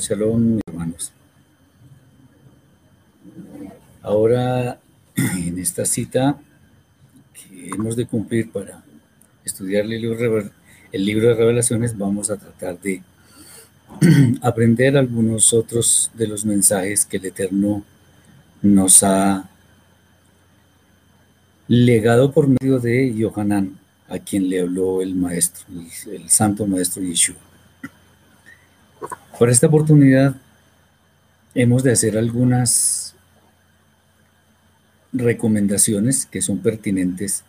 Shabbat hermanos. Ahora, en esta cita que hemos de cumplir para estudiar el libro, el libro de revelaciones, vamos a tratar de aprender algunos otros de los mensajes que el Eterno nos ha legado por medio de Yohanan, a quien le habló el maestro, el santo maestro Yeshua. Por esta oportunidad hemos de hacer algunas recomendaciones que son pertinentes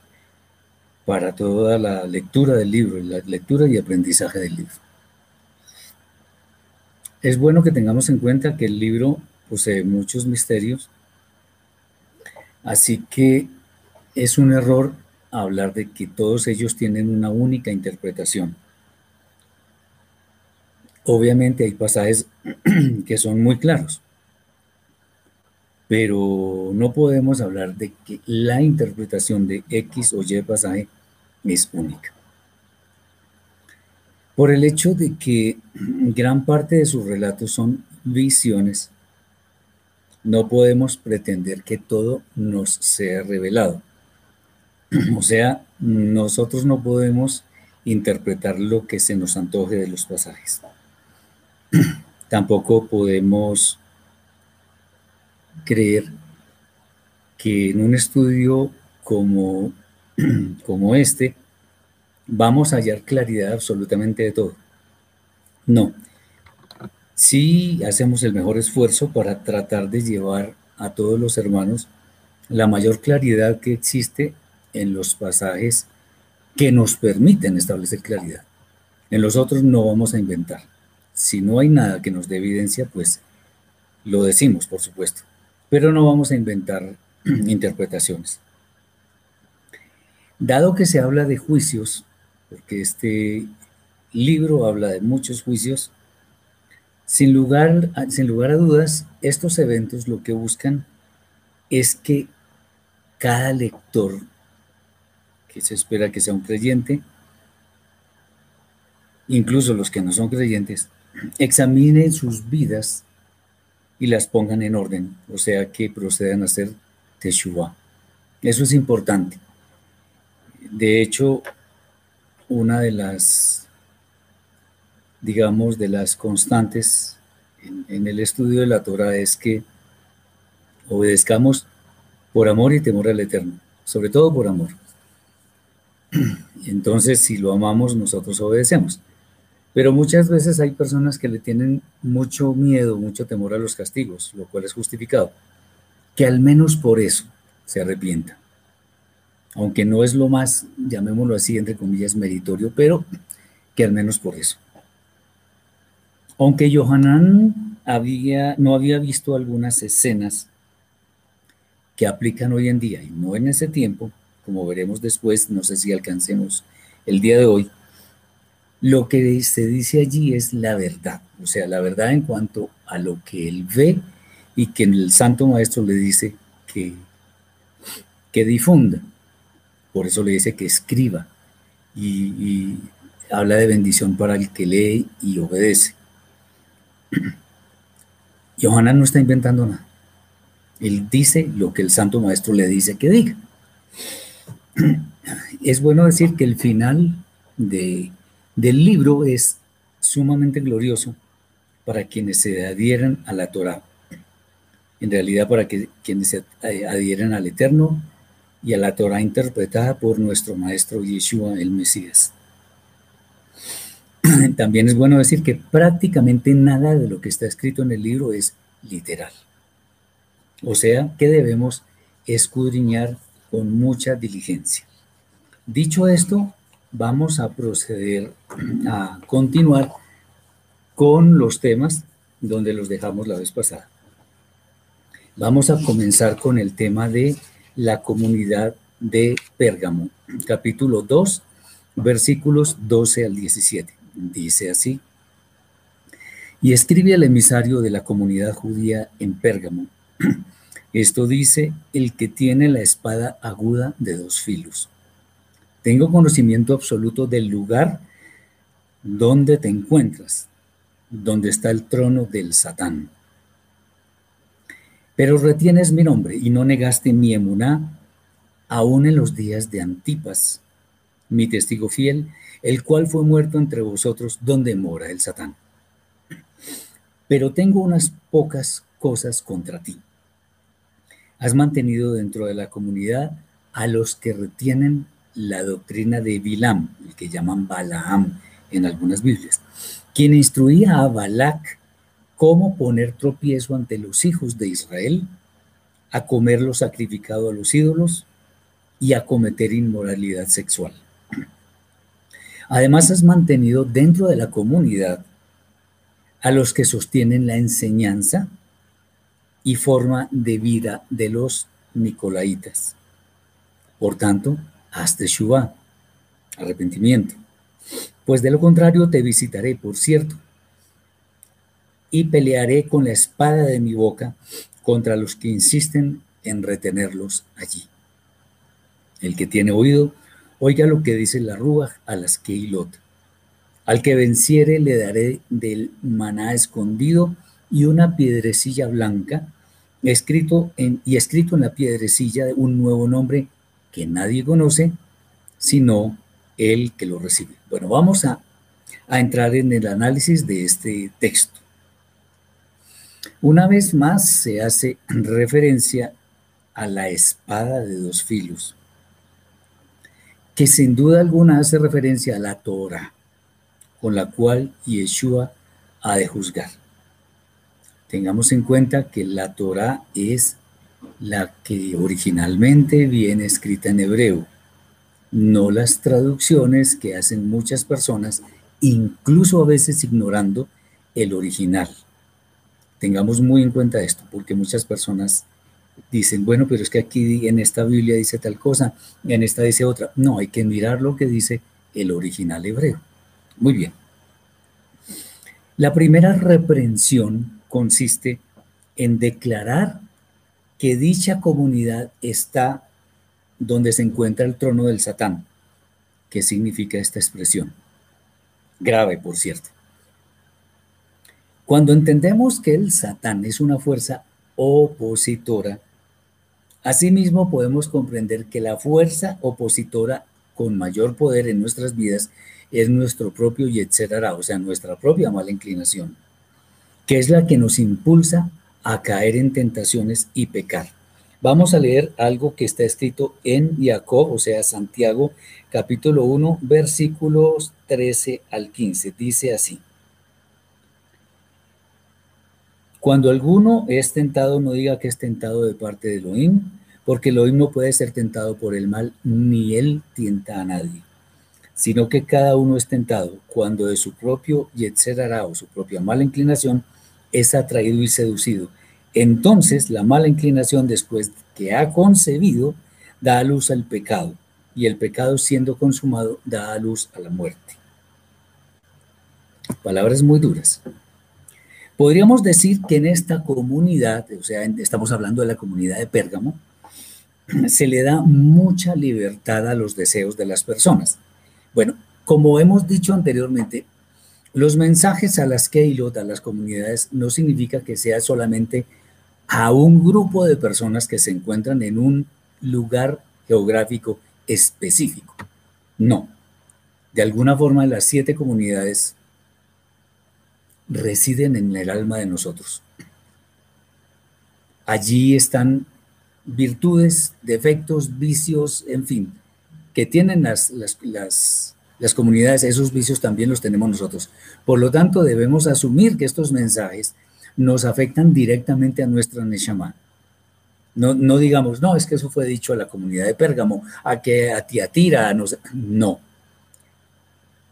para toda la lectura del libro, la lectura y aprendizaje del libro. Es bueno que tengamos en cuenta que el libro posee muchos misterios, así que es un error hablar de que todos ellos tienen una única interpretación. Obviamente hay pasajes que son muy claros, pero no podemos hablar de que la interpretación de X o Y pasaje es única. Por el hecho de que gran parte de sus relatos son visiones, no podemos pretender que todo nos sea revelado. O sea, nosotros no podemos interpretar lo que se nos antoje de los pasajes. Tampoco podemos creer que en un estudio como, como este vamos a hallar claridad absolutamente de todo. No. Sí hacemos el mejor esfuerzo para tratar de llevar a todos los hermanos la mayor claridad que existe en los pasajes que nos permiten establecer claridad. En los otros no vamos a inventar. Si no hay nada que nos dé evidencia, pues lo decimos, por supuesto, pero no vamos a inventar interpretaciones. Dado que se habla de juicios, porque este libro habla de muchos juicios, sin lugar, sin lugar a dudas, estos eventos lo que buscan es que cada lector, que se espera que sea un creyente, incluso los que no son creyentes, examinen sus vidas y las pongan en orden, o sea que procedan a hacer teshuva. Eso es importante. De hecho, una de las, digamos, de las constantes en, en el estudio de la Torah es que obedezcamos por amor y temor al Eterno, sobre todo por amor. Entonces, si lo amamos, nosotros obedecemos. Pero muchas veces hay personas que le tienen mucho miedo, mucho temor a los castigos, lo cual es justificado. Que al menos por eso se arrepienta. Aunque no es lo más, llamémoslo así, entre comillas, meritorio, pero que al menos por eso. Aunque Johanan había, no había visto algunas escenas que aplican hoy en día y no en ese tiempo, como veremos después, no sé si alcancemos el día de hoy, lo que se dice allí es la verdad, o sea, la verdad en cuanto a lo que él ve y que el Santo Maestro le dice que, que difunda. Por eso le dice que escriba y, habla de bendición para el que lee y obedece. Johanna no está inventando nada. Él dice lo que el Santo Maestro le dice que diga. Es bueno decir que el final de del libro es sumamente glorioso para quienes se adhieran a la Torah. En realidad, para quienes se adhieran al Eterno y a la Torah interpretada por nuestro Maestro Yeshua el Mesías. También es bueno decir que prácticamente nada de lo que está escrito en el libro es literal. O sea, que debemos escudriñar con mucha diligencia. Dicho esto, vamos a proceder a continuar con los temas donde los dejamos la vez pasada. Vamos a comenzar con el tema de la comunidad de Pérgamo, capítulo 2, versículos 12 al 17. Dice así, y escribe al emisario de la comunidad judía en Pérgamo. Esto dice el que tiene la espada aguda de dos filos. Tengo conocimiento absoluto del lugar donde te encuentras, donde está el trono del Satán pero retienes mi nombre y no negaste mi emuná, aún en los días de Antipas, mi testigo fiel, el cual fue muerto entre vosotros donde mora el Satán. Pero tengo unas pocas cosas contra ti. Has mantenido dentro de la comunidad a los que retienen la doctrina de Bilam, el que llaman Balaam en algunas Biblias, quien instruía a Balac cómo poner tropiezo ante los hijos de Israel, a comer lo sacrificado a los ídolos y a cometer inmoralidad sexual. Además, has mantenido dentro de la comunidad a los que sostienen la enseñanza y forma de vida de los nicolaitas. Por tanto, haz Shubá, arrepentimiento. Pues de lo contrario te visitaré, por cierto, y pelearé con la espada de mi boca contra los que insisten en retenerlos allí. El que tiene oído, oiga lo que dice la rúa a las Keilot. Al que venciere le daré del maná escondido y una piedrecilla blanca, escrito en, y escrito en la piedrecilla un nuevo nombre que nadie conoce, sino el que lo recibe. Bueno, vamos a, a entrar en el análisis de este texto. Una vez más se hace referencia a la espada de dos filos, que sin duda alguna hace referencia a la Torah, con la cual Yeshua ha de juzgar. Tengamos en cuenta que la Torah es la que originalmente viene escrita en hebreo, no las traducciones que hacen muchas personas, incluso a veces ignorando el original. Tengamos muy en cuenta esto, porque muchas personas dicen, bueno, pero es que aquí en esta Biblia dice tal cosa, en esta dice otra. No, hay que mirar lo que dice el original hebreo. Muy bien. La primera reprensión consiste en declarar que dicha comunidad está donde se encuentra el trono del Satán. ¿Qué significa esta expresión? Grave, por cierto. Cuando entendemos que el Satán es una fuerza opositora, asimismo podemos comprender que la fuerza opositora con mayor poder en nuestras vidas es nuestro propio Yetzerara, o sea, nuestra propia mala inclinación, que es la que nos impulsa a caer en tentaciones y pecar. Vamos a leer algo que está escrito en Jacob, o sea, Santiago, capítulo 1, versículos 13 al 15. Dice así. Cuando alguno es tentado, no diga que es tentado de parte de Elohim, porque Elohim no puede ser tentado por el mal, ni él tienta a nadie, sino que cada uno es tentado cuando de su propio Yetzer o su propia mala inclinación es atraído y seducido. Entonces la mala inclinación después que ha concebido da a luz al pecado, y el pecado siendo consumado da a luz a la muerte. Palabras muy duras. Podríamos decir que en esta comunidad, o sea, estamos hablando de la comunidad de Pérgamo, se le da mucha libertad a los deseos de las personas. Bueno, como hemos dicho anteriormente, los mensajes a las Keilot, a las comunidades, no significa que sea solamente a un grupo de personas que se encuentran en un lugar geográfico específico. No. De alguna forma, las siete comunidades residen en el alma de nosotros. Allí están virtudes, defectos, vicios, en fin, que tienen las, las, comunidades, esos vicios también los tenemos nosotros. Por lo tanto, debemos asumir que estos mensajes nos afectan directamente a nuestra Neshama. No, no digamos, no, es que eso fue dicho a la comunidad de Pérgamo, a que a Tiatira, a no, no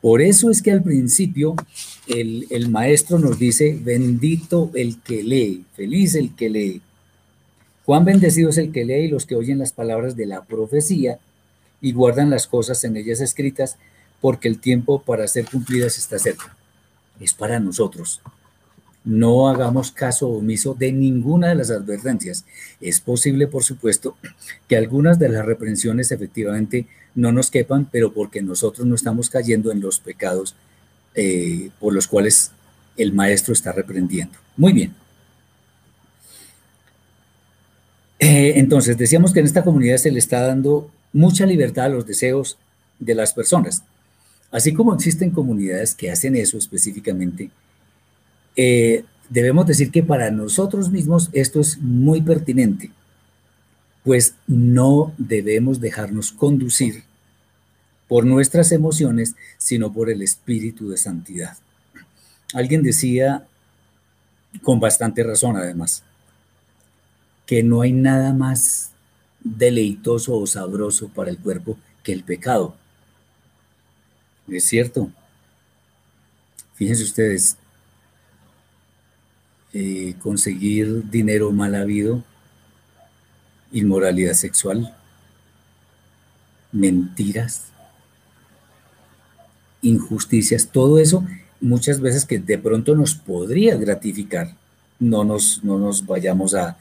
por eso es que al principio el, maestro nos dice, bendito el que lee, feliz el que lee. Cuán bendecido es el que lee y los que oyen las palabras de la profecía y guardan las cosas en ellas escritas, porque el tiempo para ser cumplidas está cerca. Es para nosotros. No hagamos caso omiso de ninguna de las advertencias. Es posible, por supuesto, que algunas de las reprensiones efectivamente no nos quepan, pero porque nosotros no estamos cayendo en los pecados eh, por los cuales el maestro está reprendiendo. Muy bien. Eh, entonces, decíamos que en esta comunidad se le está dando mucha libertad a los deseos de las personas. Así como existen comunidades que hacen eso específicamente, eh, debemos decir que para nosotros mismos esto es muy pertinente, pues no debemos dejarnos conducir por nuestras emociones, sino por el espíritu de santidad. Alguien decía, con bastante razón además, que no hay nada más deleitoso o sabroso para el cuerpo que el pecado. Es cierto. Fíjense ustedes, eh, conseguir dinero mal habido, inmoralidad sexual, mentiras, injusticias, todo eso muchas veces que de pronto nos podría gratificar, no nos, no nos vayamos a,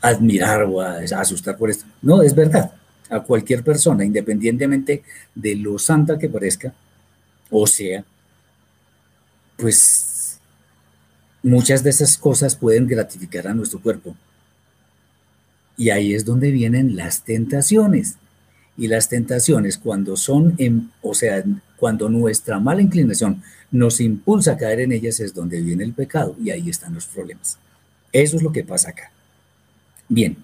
admirar o a, asustar por esto. No, es verdad. A cualquier persona, independientemente de lo santa que parezca, o sea, pues muchas de esas cosas pueden gratificar a nuestro cuerpo. Y ahí es donde vienen las tentaciones. Y las tentaciones cuando son, en, o sea, cuando nuestra mala inclinación nos impulsa a caer en ellas es donde viene el pecado y ahí están los problemas. Eso es lo que pasa acá. Bien,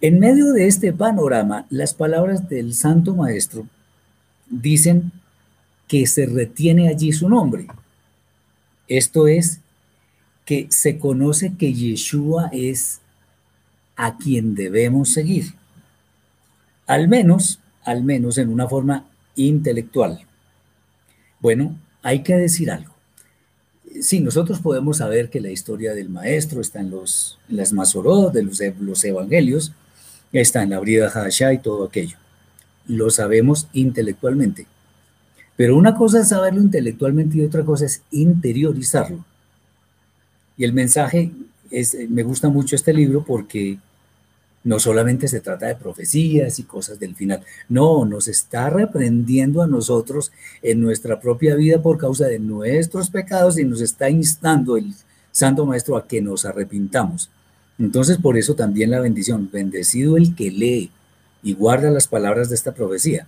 en medio de este panorama, las palabras del Santo Maestro dicen que se retiene allí su nombre. Esto es, que se conoce que Yeshua es a quien debemos seguir. Al menos, al menos en una forma intelectual. Bueno, hay que decir algo. Sí, nosotros podemos saber que la historia del maestro está en, los, las Masorot, de los, los, evangelios, está en la Brida Hadashah y todo aquello. Lo sabemos intelectualmente. Pero una cosa es saberlo intelectualmente y otra cosa es interiorizarlo. Y el mensaje es, me gusta mucho este libro porque no solamente se trata de profecías y cosas del final, no, nos está reprendiendo a nosotros en nuestra propia vida por causa de nuestros pecados y nos está instando el Santo Maestro a que nos arrepintamos. Entonces, por eso también la bendición, bendecido el que lee y guarda las palabras de esta profecía,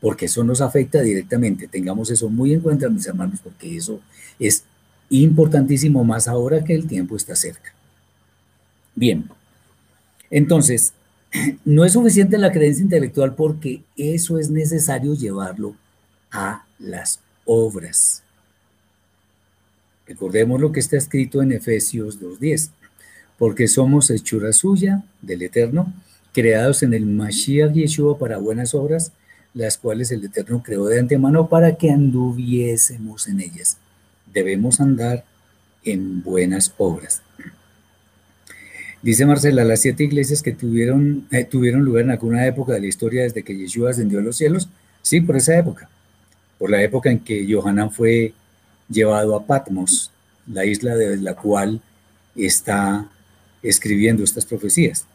porque eso nos afecta directamente. Tengamos eso muy en cuenta, mis hermanos, porque eso es importantísimo más ahora que el tiempo está cerca. Bien, entonces, no es suficiente la creencia intelectual porque eso es necesario llevarlo a las obras. Recordemos lo que está escrito en Efesios 2.10, porque somos hechura suya del Eterno, creados en el Mashiach Yeshua para buenas obras, las cuales el Eterno creó de antemano para que anduviésemos en ellas. Debemos andar en buenas obras. Dice Marcela, las siete iglesias que tuvieron, eh, tuvieron lugar en alguna época de la historia desde que Yeshua ascendió a los cielos, sí, por esa época, por la época en que Johanan fue llevado a Patmos, la isla de la cual está escribiendo estas profecías.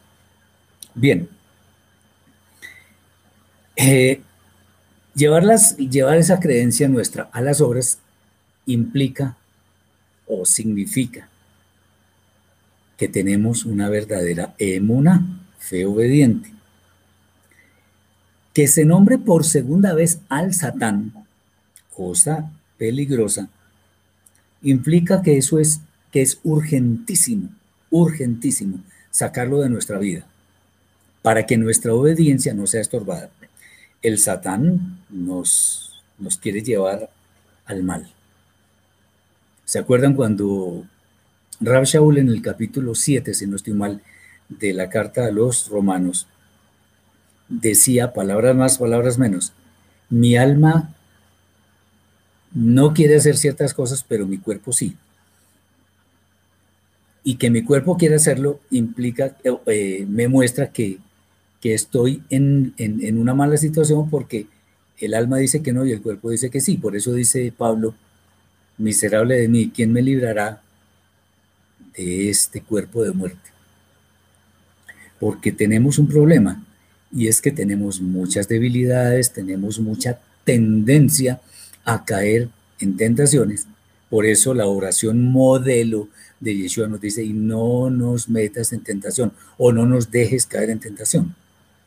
Bien, eh, llevarlas, llevar esa creencia nuestra a las obras implica o significa que tenemos una verdadera emuna, fe obediente. Que se nombre por segunda vez al Satán, cosa peligrosa, implica que eso es, que es urgentísimo, urgentísimo sacarlo de nuestra vida, para que nuestra obediencia no sea estorbada. El Satán nos, nos quiere llevar al mal. ¿Se acuerdan cuando Rab Shaul en el capítulo 7, si no estoy mal, de la carta a los romanos, decía, palabras más, palabras menos, mi alma no quiere hacer ciertas cosas, pero mi cuerpo sí. Y que mi cuerpo quiera hacerlo implica, eh, me muestra que, que estoy en, en, en, una mala situación porque el alma dice que no y el cuerpo dice que sí. Por eso dice Pablo, miserable de mí, ¿quién me librará de este cuerpo de muerte? Porque tenemos un problema y es que tenemos muchas debilidades, tenemos mucha tendencia a caer en tentaciones. Por eso la oración modelo de Yeshua nos dice, y no nos metas en tentación o no nos dejes caer en tentación,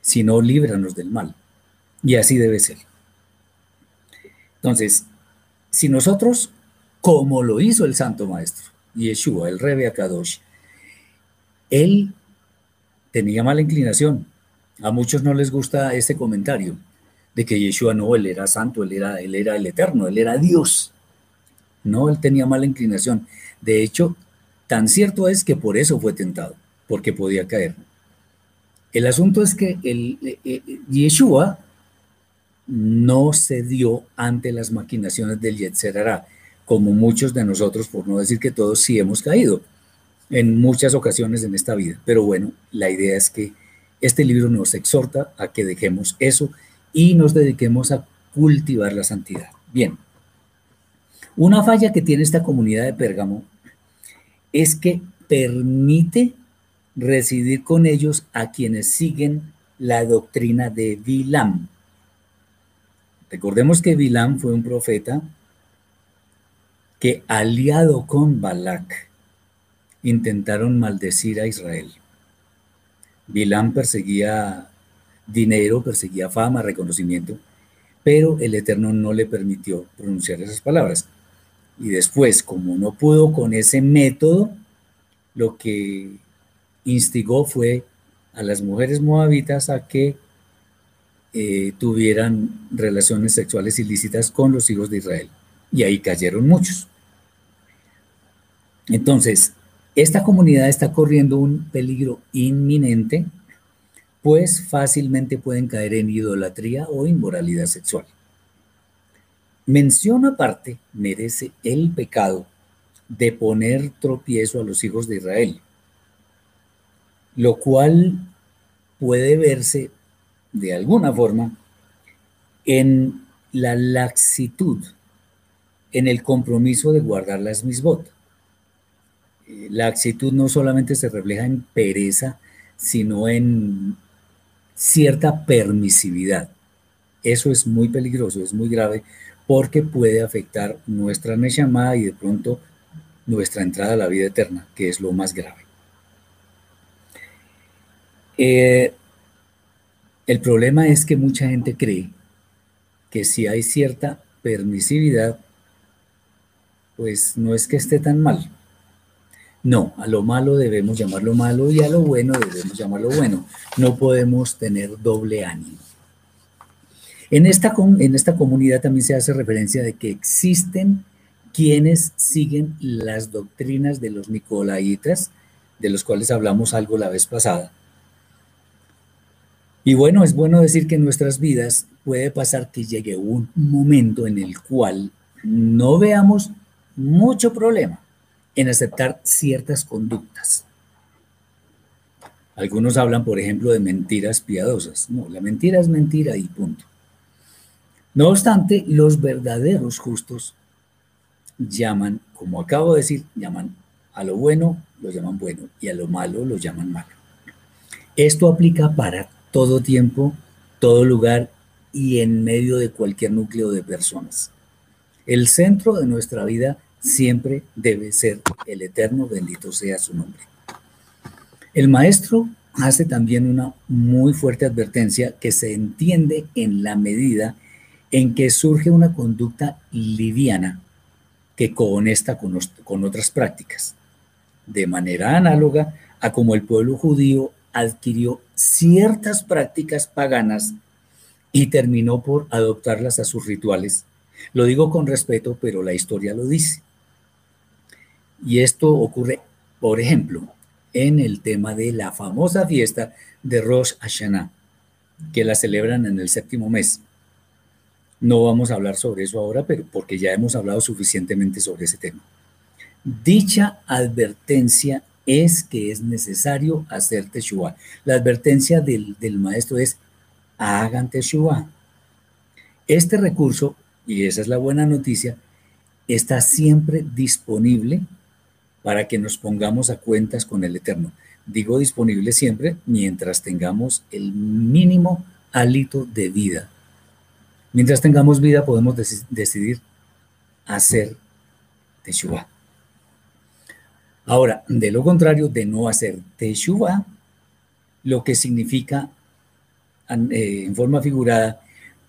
sino líbranos del mal. Y así debe ser. Entonces, si nosotros, como lo hizo el Santo Maestro, Yeshua, el Rebe Akadosh, él tenía mala inclinación. A muchos no les gusta ese comentario de que Yeshua no, él era santo, él era, él era el eterno, él era Dios. No, él tenía mala inclinación. De hecho, Tan cierto es que por eso fue tentado, porque podía caer. El asunto es que el, eh, eh, Yeshua no cedió ante las maquinaciones del Yetzerará, como muchos de nosotros, por no decir que todos sí hemos caído en muchas ocasiones en esta vida. Pero bueno, la idea es que este libro nos exhorta a que dejemos eso y nos dediquemos a cultivar la santidad. Bien, una falla que tiene esta comunidad de Pérgamo es que permite residir con ellos a quienes siguen la doctrina de Bilam. Recordemos que Bilam fue un profeta que aliado con Balak intentaron maldecir a Israel. Bilam perseguía dinero, perseguía fama, reconocimiento, pero el Eterno no le permitió pronunciar esas palabras. Y después, como no pudo con ese método, lo que instigó fue a las mujeres moabitas a que eh, tuvieran relaciones sexuales ilícitas con los hijos de Israel. Y ahí cayeron muchos. Entonces, esta comunidad está corriendo un peligro inminente, pues fácilmente pueden caer en idolatría o inmoralidad sexual. Mención aparte merece el pecado de poner tropiezo a los hijos de Israel, lo cual puede verse de alguna forma en la laxitud, en el compromiso de guardar las misbot. La actitud no solamente se refleja en pereza, sino en cierta permisividad. Eso es muy peligroso, es muy grave, porque puede afectar nuestra Neshama y de pronto nuestra entrada a la vida eterna, que es lo más grave. Eh, el problema es que mucha gente cree que si hay cierta permisividad, pues no es que esté tan mal. No, a lo malo debemos llamarlo malo y a lo bueno debemos llamarlo bueno. No podemos tener doble ánimo. En esta, en esta comunidad también se hace referencia de que existen quienes siguen las doctrinas de los nicolaitas, de los cuales hablamos algo la vez pasada. Y bueno, es bueno decir que en nuestras vidas puede pasar que llegue un momento en el cual no veamos mucho problema en aceptar ciertas conductas. Algunos hablan, por ejemplo, de mentiras piadosas. No, la mentira es mentira y punto. No obstante, los verdaderos justos llaman, como acabo de decir, llaman a lo bueno, lo llaman bueno, y a lo malo lo llaman malo. Esto aplica para todo tiempo, todo lugar y en medio de cualquier núcleo de personas. El centro de nuestra vida siempre debe ser el eterno, bendito sea su nombre. El maestro hace también una muy fuerte advertencia que se entiende en la medida en que surge una conducta liviana que conecta con, otras prácticas, de manera análoga a como el pueblo judío adquirió ciertas prácticas paganas y terminó por adoptarlas a sus rituales. Lo digo con respeto, pero la historia lo dice. Y esto ocurre, por ejemplo, en el tema de la famosa fiesta de Rosh Hashanah, que la celebran en el séptimo mes. No vamos a hablar sobre eso ahora, pero porque ya hemos hablado suficientemente sobre ese tema. Dicha advertencia es que es necesario hacer Teshuvah. La advertencia del, maestro es, hagan Teshuvah. Este recurso, y esa es la buena noticia, está siempre disponible para que nos pongamos a cuentas con el Eterno. Digo disponible siempre mientras tengamos el mínimo hálito de vida. Mientras tengamos vida podemos decidir hacer Teshuvah. Ahora, de lo contrario, de no hacer Teshuvah, lo que significa eh, en forma figurada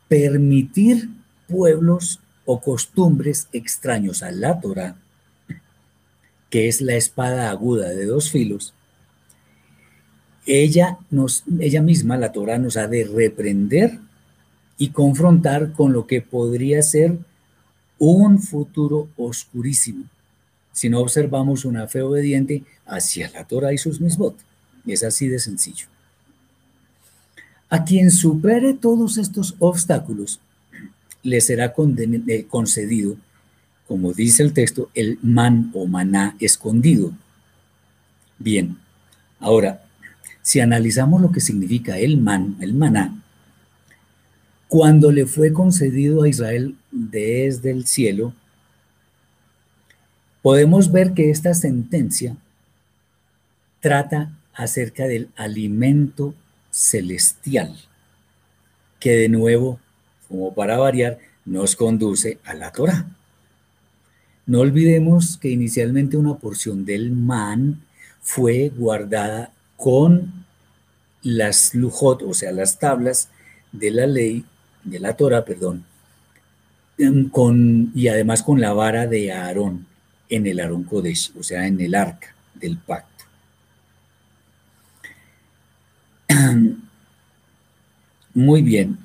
permitir pueblos o costumbres extraños a la Torah, que es la espada aguda de dos filos, ella, nos, ella misma, la Torah, nos ha de reprender y confrontar con lo que podría ser un futuro oscurísimo si no observamos una fe obediente hacia la Torah y sus misbot. Es así de sencillo. A quien supere todos estos obstáculos, le será eh, concedido, como dice el texto, el man o maná escondido. Bien, ahora, si analizamos lo que significa el man, el maná, cuando le fue concedido a Israel desde el cielo, podemos ver que esta sentencia trata acerca del alimento celestial, que de nuevo, como para variar, nos conduce a la Torah. No olvidemos que inicialmente una porción del man fue guardada con las lujot, o sea, las tablas de la ley, de la Torah, perdón, y además con la vara de Aarón en el Aarón Kodesh, o sea, en el arca del pacto. Muy bien.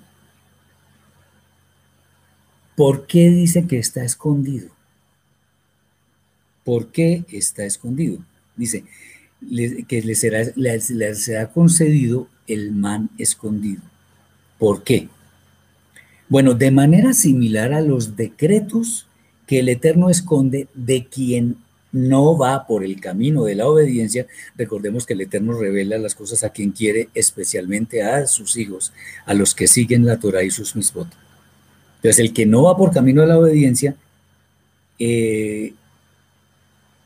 ¿Por qué dice que está escondido? ¿Por qué está escondido? Dice que le será, será concedido el man escondido. ¿Por qué? Bueno, de manera similar a los decretos que el Eterno esconde de quien no va por el camino de la obediencia. Recordemos que el Eterno revela las cosas a quien quiere, especialmente a sus hijos, a los que siguen la Torah y sus misbot. Entonces, el que no va por camino de la obediencia, eh,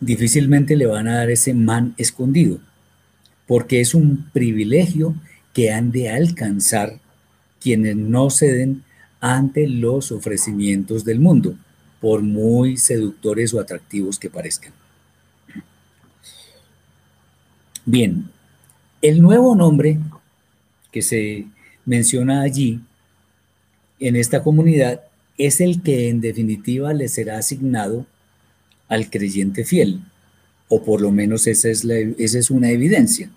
difícilmente le van a dar ese man escondido, porque es un privilegio que han de alcanzar quienes no ceden ante los ofrecimientos del mundo por muy seductores o atractivos que parezcan. Bien, el nuevo nombre que se menciona allí en esta comunidad es el que en definitiva le será asignado al creyente fiel, o por lo menos esa es, esa es una evidencia.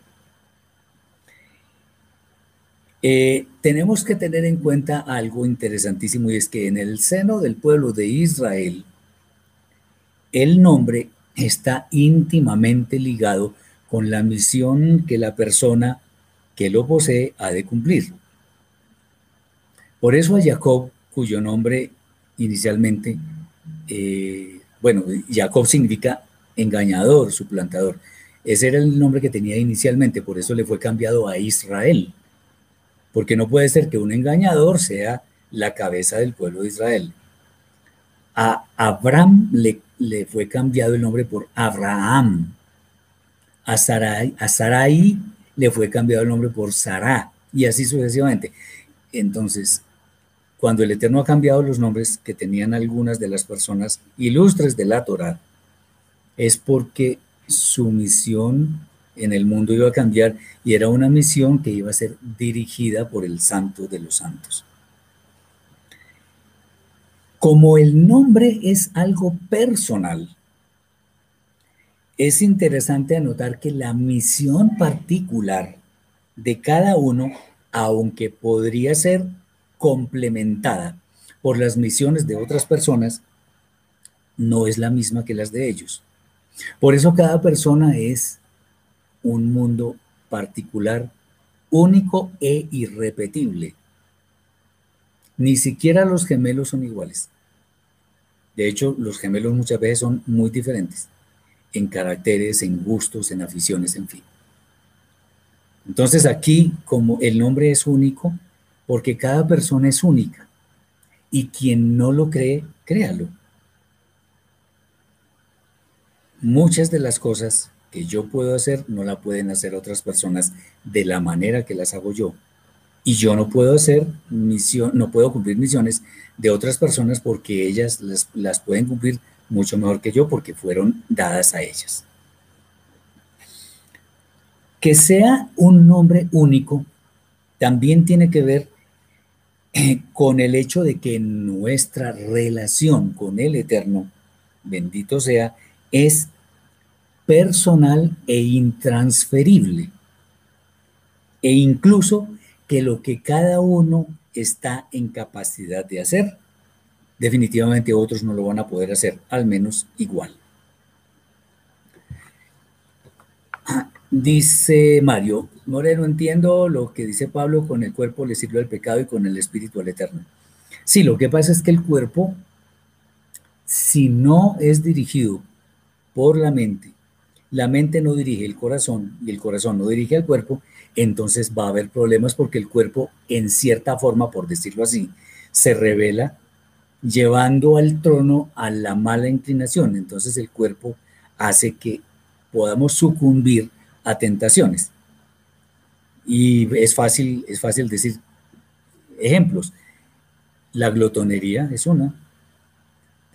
Eh, tenemos que tener en cuenta algo interesantísimo y es que en el seno del pueblo de Israel, el nombre está íntimamente ligado con la misión que la persona que lo posee ha de cumplir. Por eso a Jacob, cuyo nombre inicialmente, eh, bueno, Jacob significa engañador, suplantador. Ese era el nombre que tenía inicialmente, por eso le fue cambiado a Israel porque no puede ser que un engañador sea la cabeza del pueblo de Israel. A Abraham le, fue cambiado el nombre por Abraham. A Sarai, le fue cambiado el nombre por Sarah, y así sucesivamente. Entonces, cuando el Eterno ha cambiado los nombres que tenían algunas de las personas ilustres de la Torah, es porque su misión en el mundo iba a cambiar y era una misión que iba a ser dirigida por el santo de los santos. Como el nombre es algo personal, es interesante anotar que la misión particular de cada uno, aunque podría ser complementada por las misiones de otras personas, no es la misma que las de ellos. Por eso cada persona es un mundo particular, único e irrepetible. Ni siquiera los gemelos son iguales. De hecho, los gemelos muchas veces son muy diferentes. en caracteres, en gustos, en aficiones, en fin. Entonces aquí, como el nombre es único, porque cada persona es única, y quien no lo cree, créalo. Muchas de las cosas que yo puedo hacer no la pueden hacer otras personas de la manera que las hago yo. Y yo no puedo hacer misión, no puedo cumplir misiones de otras personas porque ellas las, las pueden cumplir mucho mejor que yo porque fueron dadas a ellas. Que sea un nombre único también tiene que ver eh, con el hecho de que nuestra relación con el Eterno, bendito sea, es personal e intransferible. E incluso que lo que cada uno está en capacidad de hacer, definitivamente otros no lo van a poder hacer, al menos igual. Dice Mario, Moreno, entiendo lo que dice Pablo, con el cuerpo le sirve al pecado y con el espíritu al eterno. Sí, lo que pasa es que el cuerpo, si no es dirigido por la mente, la mente no dirige el corazón y el corazón no dirige al cuerpo, entonces va a haber problemas porque el cuerpo, en cierta forma, por decirlo así, se revela llevando al trono a la mala inclinación. Entonces el cuerpo hace que podamos sucumbir a tentaciones. Y es fácil, es fácil decir ejemplos. La glotonería es una.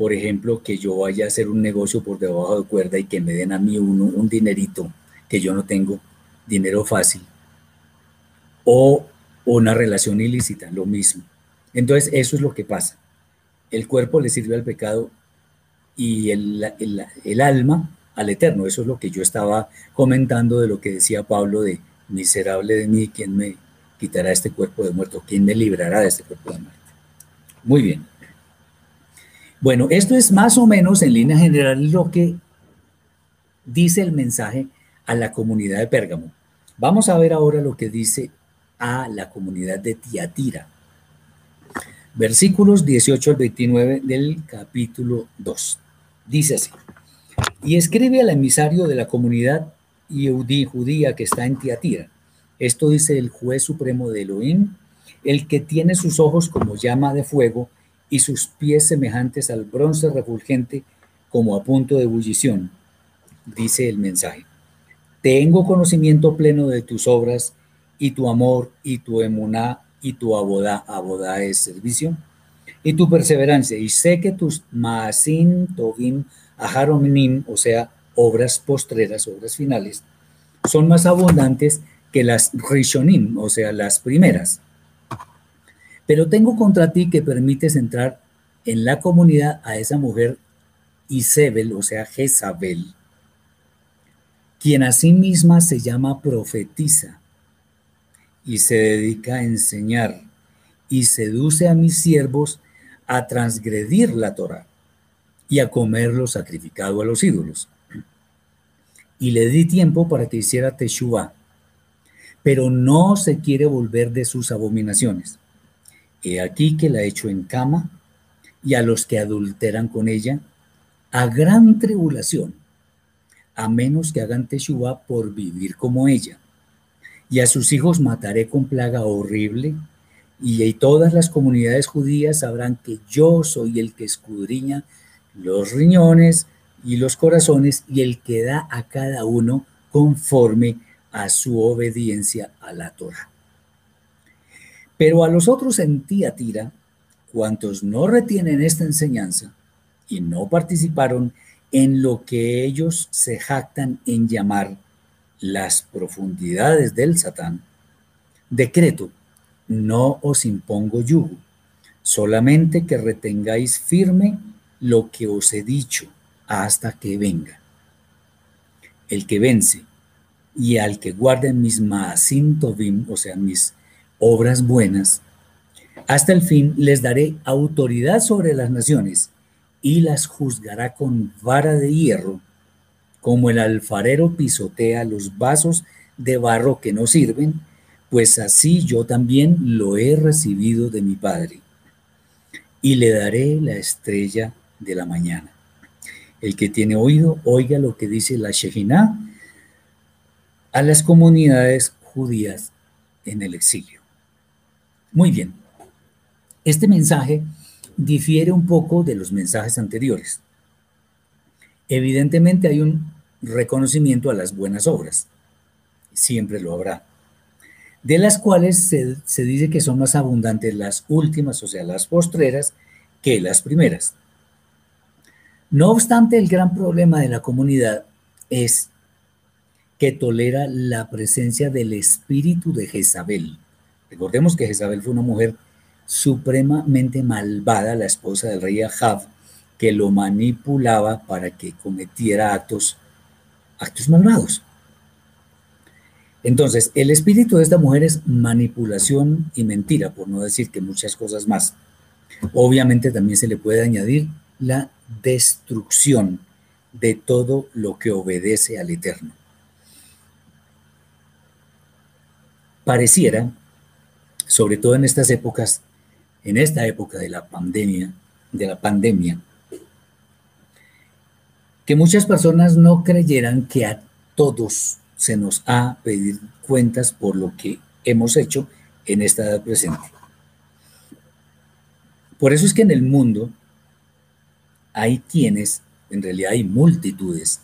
Por ejemplo, que yo vaya a hacer un negocio por debajo de cuerda y que me den a mí un dinerito que yo no tengo, dinero fácil. O una relación ilícita, lo mismo. Entonces, eso es lo que pasa. El cuerpo le sirve al pecado y el, el alma al eterno. Eso es lo que yo estaba comentando de lo que decía Pablo de miserable de mí, ¿quién me quitará este cuerpo de muerto? ¿Quién me librará de este cuerpo de muerte? Muy bien. Bueno, esto es más o menos en línea general lo que dice el mensaje a la comunidad de Pérgamo. Vamos a ver ahora lo que dice a la comunidad de Tiatira. Versículos 18 al 29 del capítulo 2. Dice así. Y escribe al emisario de la comunidad y judía que está en Tiatira. Esto dice el juez supremo de Elohim, el que tiene sus ojos como llama de fuego y sus pies semejantes al bronce refulgente como a punto de ebullición. Dice el mensaje. Tengo conocimiento pleno de tus obras y tu amor y tu emuná y tu abodá, abodá es servicio, y tu perseverancia. Y sé que tus maasin tovim aharominim, o sea, obras postreras, obras finales, son más abundantes que las rishonim, o sea, las primeras. Pero tengo contra ti que permites entrar en la comunidad a esa mujer Isabel, o sea, Jezabel, quien a sí misma se llama profetiza y se dedica a enseñar y seduce a mis siervos a transgredir la Torah y a comer lo sacrificado a los ídolos y le di tiempo para que hiciera Teshuvah, pero no se quiere volver de sus abominaciones. He aquí que la echo en cama y a los que adulteran con ella a gran tribulación, a menos que hagan Teshuvah por vivir como ella. Y a sus hijos mataré con plaga horrible, y todas las comunidades judías sabrán que yo soy el que escudriña los riñones, y los corazones y el que da a cada uno conforme a su obediencia a la Torah. Pero a los otros en Tiatira, cuantos no retienen esta enseñanza y no participaron en lo que ellos se jactan en llamar las profundidades del Satán, decreto, no os impongo yugo, solamente que retengáis firme lo que os he dicho hasta que venga. El que vence y al que guarde mis maasim o sea, mis obras buenas, hasta el fin les daré autoridad sobre las naciones y las juzgará con vara de hierro, como el alfarero pisotea los vasos de barro que no sirven, pues así yo también lo he recibido de mi Padre. Y le daré la estrella de la mañana. El que tiene oído, oiga lo que dice la Shejina a las comunidades judías en el exilio. Muy bien. Este mensaje difiere un poco de los mensajes anteriores. Evidentemente hay un reconocimiento a las buenas obras, siempre lo habrá, de las cuales se, dice que son más abundantes las últimas, o sea, las postreras, que las primeras. No obstante, el gran problema de la comunidad es que tolera la presencia del espíritu de Jezabel. Recordemos que Jezabel fue una mujer supremamente malvada, la esposa del rey Ahab, que lo manipulaba para que cometiera actos, actos malvados. Entonces, el espíritu de esta mujer es manipulación y mentira, por no decir que muchas cosas más. Obviamente también se le puede añadir la destrucción de todo lo que obedece al Eterno. Pareciera, sobre todo en estas épocas, en esta época de la pandemia, de la pandemia, que muchas personas no creyeran que a todos se nos ha pedir cuentas por lo que hemos hecho en esta edad presente. Por eso es que en el mundo hay quienes, en realidad hay multitudes,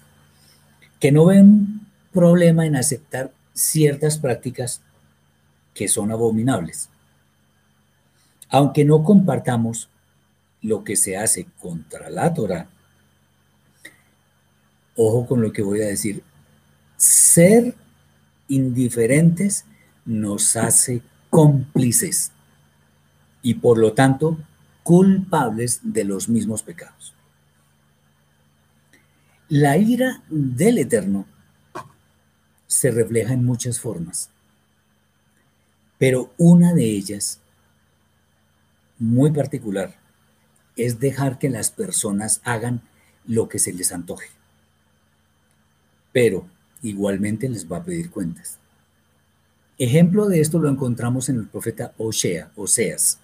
que no ven problema en aceptar ciertas prácticas que son abominables. Aunque no compartamos lo que se hace contra la Torah, ojo con lo que voy a decir, ser indiferentes nos hace cómplices y por lo tanto culpables de los mismos pecados. La ira del Eterno se refleja en muchas formas, pero una de ellas, muy particular, es dejar que las personas hagan lo que se les antoje. Pero igualmente les va a pedir cuentas. Ejemplo de esto lo encontramos en el profeta Osea, Oseas,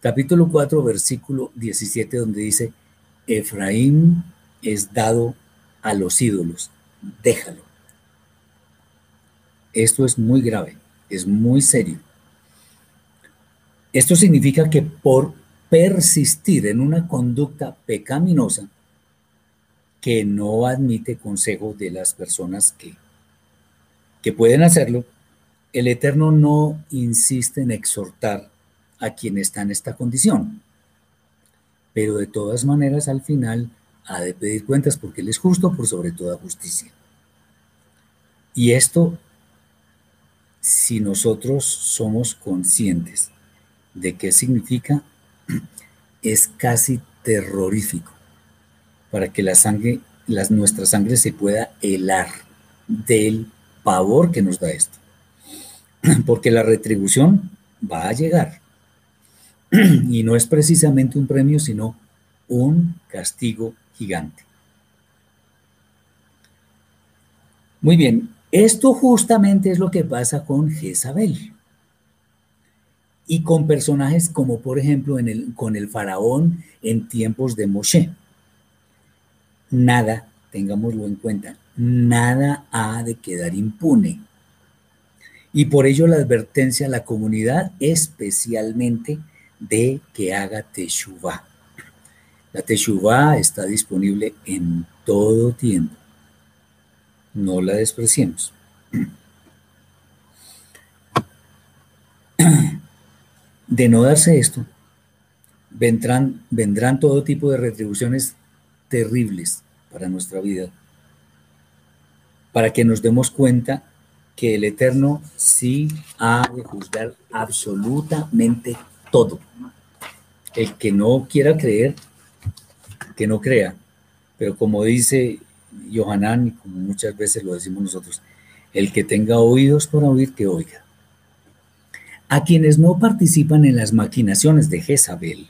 capítulo 4, versículo 17, donde dice, Efraín es dado a los ídolos, déjalo. Esto es muy grave, es muy serio. Esto significa que por persistir en una conducta pecaminosa, que no admite consejo de las personas que, que pueden hacerlo, el Eterno no insiste en exhortar a quien está en esta condición. Pero de todas maneras, al final, ha de pedir cuentas porque Él es justo por sobre toda justicia. Y esto, si nosotros somos conscientes de qué significa, es casi terrorífico para que la sangre, nuestra sangre se pueda helar del pavor que nos da esto. Porque la retribución va a llegar. Y no es precisamente un premio, sino un castigo gigante. Muy bien, esto justamente es lo que pasa con Jezabel y con personajes como por ejemplo con el faraón en tiempos de Moshe. Nada, tengámoslo en cuenta, nada ha de quedar impune. Y por ello la advertencia a la comunidad, especialmente de que haga Teshuvah. La Teshuvah está disponible en todo tiempo. No la despreciemos. De no darse esto, vendrán, vendrán todo tipo de retribuciones terribles para nuestra vida, para que nos demos cuenta que el Eterno sí ha de juzgar absolutamente todo. El que no quiera creer, que no crea. Pero como dice Johanán, y como muchas veces lo decimos nosotros, el que tenga oídos para oír, que oiga. A quienes no participan en las maquinaciones de Jezabel,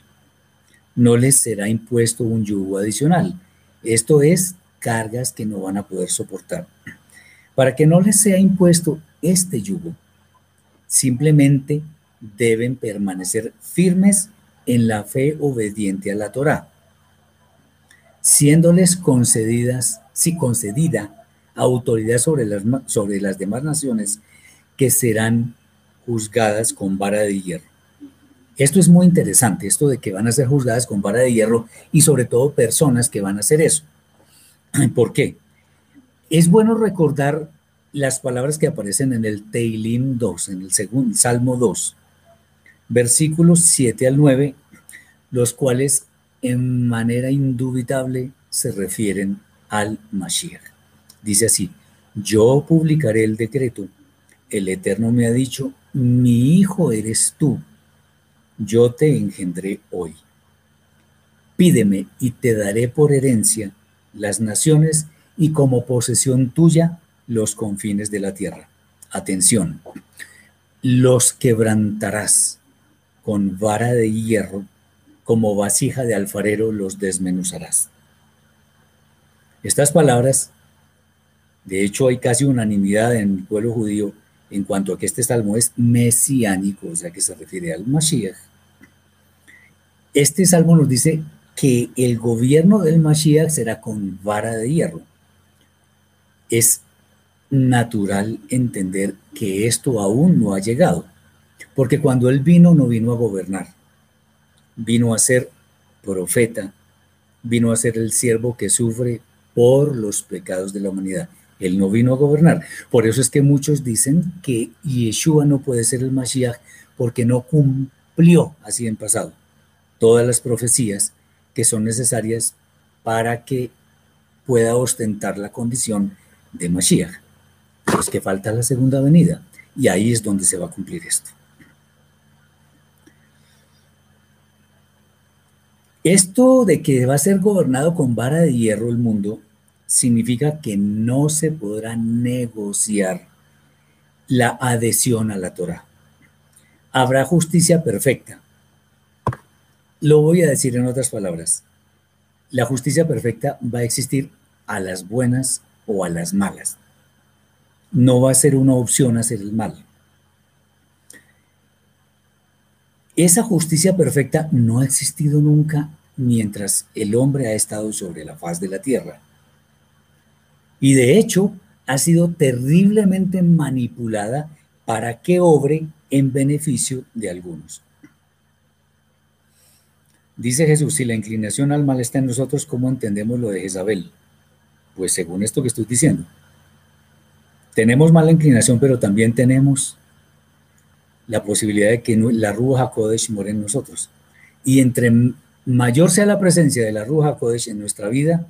no les será impuesto un yugo adicional. Esto es, cargas que no van a poder soportar. Para que no les sea impuesto este yugo, simplemente deben permanecer firmes en la fe obediente a la Torá. siéndoles concedidas, sí, concedida autoridad sobre las, sobre las demás naciones que serán juzgadas con vara de hierro. Esto es muy interesante, esto de que van a ser juzgadas con vara de hierro y sobre todo personas que van a hacer eso. ¿Por qué? Es bueno recordar las palabras que aparecen en el Teilim 2, en el segundo Salmo 2, versículos 7 al 9, los cuales en manera indubitable se refieren al Mashiach. Dice así, yo publicaré el decreto, el Eterno me ha dicho, mi hijo eres tú, yo te engendré hoy. Pídeme y te daré por herencia las naciones y como posesión tuya los confines de la tierra. Atención, los quebrantarás con vara de hierro, como vasija de alfarero los desmenuzarás. Estas palabras, de hecho hay casi unanimidad en el pueblo judío en cuanto a que este salmo es mesiánico, o sea que se refiere al Mashiach. Este salmo nos dice que el gobierno del Mashiach será con vara de hierro. Es natural entender que esto aún no ha llegado, porque cuando él vino no vino a gobernar, vino a ser profeta, vino a ser el siervo que sufre por los pecados de la humanidad. Él no vino a gobernar. Por eso es que muchos dicen que Yeshua no puede ser el Mashiach porque no cumplió así en pasado todas las profecías que son necesarias para que pueda ostentar la condición de Mashiach. Es que falta la segunda venida y ahí es donde se va a cumplir esto. Esto de que va a ser gobernado con vara de hierro el mundo significa que no se podrá negociar la adhesión a la Torah. Habrá justicia perfecta. Lo voy a decir en otras palabras. La justicia perfecta va a existir a las buenas o a las malas. No va a ser una opción hacer el mal. Esa justicia perfecta no ha existido nunca mientras el hombre ha estado sobre la faz de la tierra. Y de hecho, ha sido terriblemente manipulada para que obre en beneficio de algunos. Dice Jesús, si la inclinación al mal está en nosotros, ¿cómo entendemos lo de Jezabel? Pues según esto que estoy diciendo. Tenemos mala inclinación, pero también tenemos la posibilidad de que la Ruja Kodesh more en nosotros. Y entre mayor sea la presencia de la Ruja Kodesh en nuestra vida,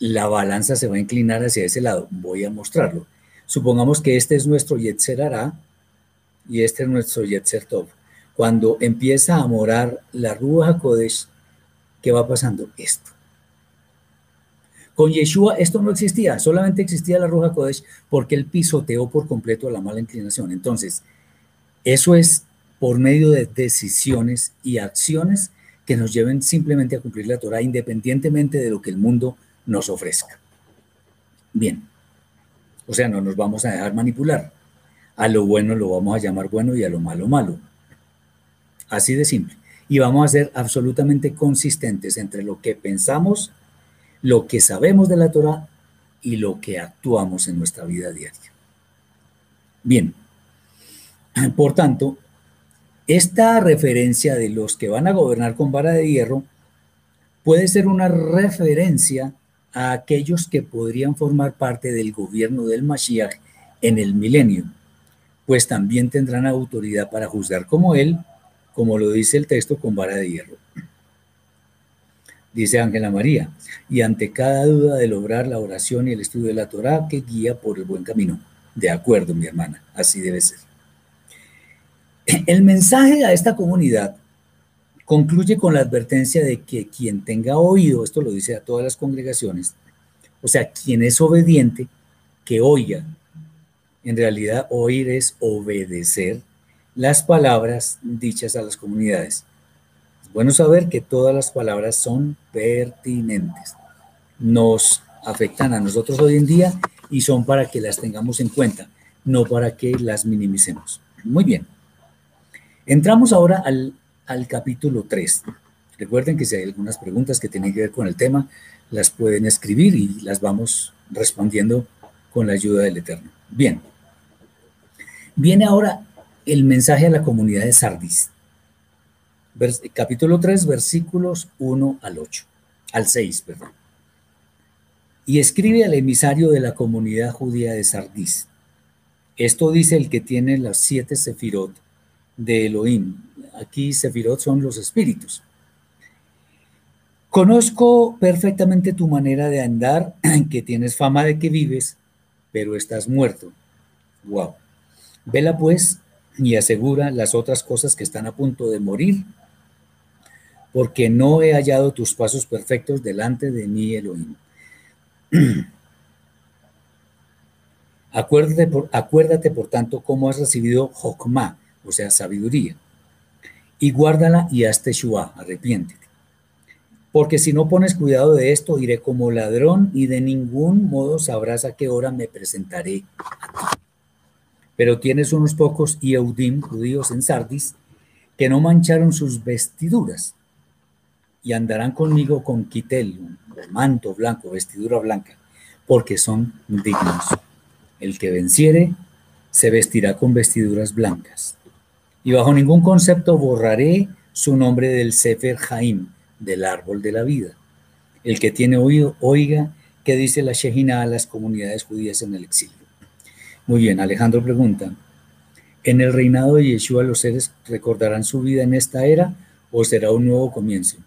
la balanza se va a inclinar hacia ese lado. Voy a mostrarlo. Supongamos que este es nuestro Yetzer Ara y este es nuestro Yetzer Tov. Cuando empieza a morar la Ruja Kodesh, ¿qué va pasando? Esto. Con Yeshua esto no existía, solamente existía la Ruja Kodesh porque él pisoteó por completo la mala inclinación. Entonces, eso es por medio de decisiones y acciones que nos lleven simplemente a cumplir la Torah independientemente de lo que el mundo nos ofrezca. Bien, o sea, no nos vamos a dejar manipular. A lo bueno lo vamos a llamar bueno y a lo malo malo. Así de simple. Y vamos a ser absolutamente consistentes entre lo que pensamos, lo que sabemos de la Torah y lo que actuamos en nuestra vida diaria. Bien, por tanto, esta referencia de los que van a gobernar con vara de hierro puede ser una referencia a aquellos que podrían formar parte del gobierno del Mashiach en el milenio, pues también tendrán autoridad para juzgar como él, como lo dice el texto con vara de hierro. Dice Ángela María, y ante cada duda de lograr la oración y el estudio de la Torah que guía por el buen camino. De acuerdo, mi hermana, así debe ser. El mensaje a esta comunidad Concluye con la advertencia de que quien tenga oído, esto lo dice a todas las congregaciones, o sea, quien es obediente, que oiga. En realidad, oír es obedecer las palabras dichas a las comunidades. Es bueno saber que todas las palabras son pertinentes. Nos afectan a nosotros hoy en día y son para que las tengamos en cuenta, no para que las minimicemos. Muy bien. Entramos ahora al al capítulo 3. Recuerden que si hay algunas preguntas que tienen que ver con el tema, las pueden escribir y las vamos respondiendo con la ayuda del Eterno. Bien. Viene ahora el mensaje a la comunidad de Sardis. capítulo 3, versículos 1 al 8, al 6, perdón. Y escribe al emisario de la comunidad judía de Sardis. Esto dice el que tiene las siete sefirot de Elohim. Aquí sefirot son los espíritus. Conozco perfectamente tu manera de andar, que tienes fama de que vives, pero estás muerto. Wow. Vela pues y asegura las otras cosas que están a punto de morir, porque no he hallado tus pasos perfectos delante de mí, Elohim. acuérdate, por, acuérdate, por tanto, cómo has recibido Jokma, o sea, sabiduría, y guárdala y hazte Shua, arrepiéntete porque si no pones cuidado de esto, iré como ladrón y de ningún modo sabrás a qué hora me presentaré a ti. Pero tienes unos pocos Yehudim, judíos en Sardis, que no mancharon sus vestiduras y andarán conmigo con quitel, manto blanco, vestidura blanca, porque son dignos. El que venciere se vestirá con vestiduras blancas. Y bajo ningún concepto borraré su nombre del Sefer Jaim, del árbol de la vida. El que tiene oído, oiga qué dice la Shejina a las comunidades judías en el exilio. Muy bien, Alejandro pregunta, ¿en el reinado de Yeshua los seres recordarán su vida en esta era o será un nuevo comienzo?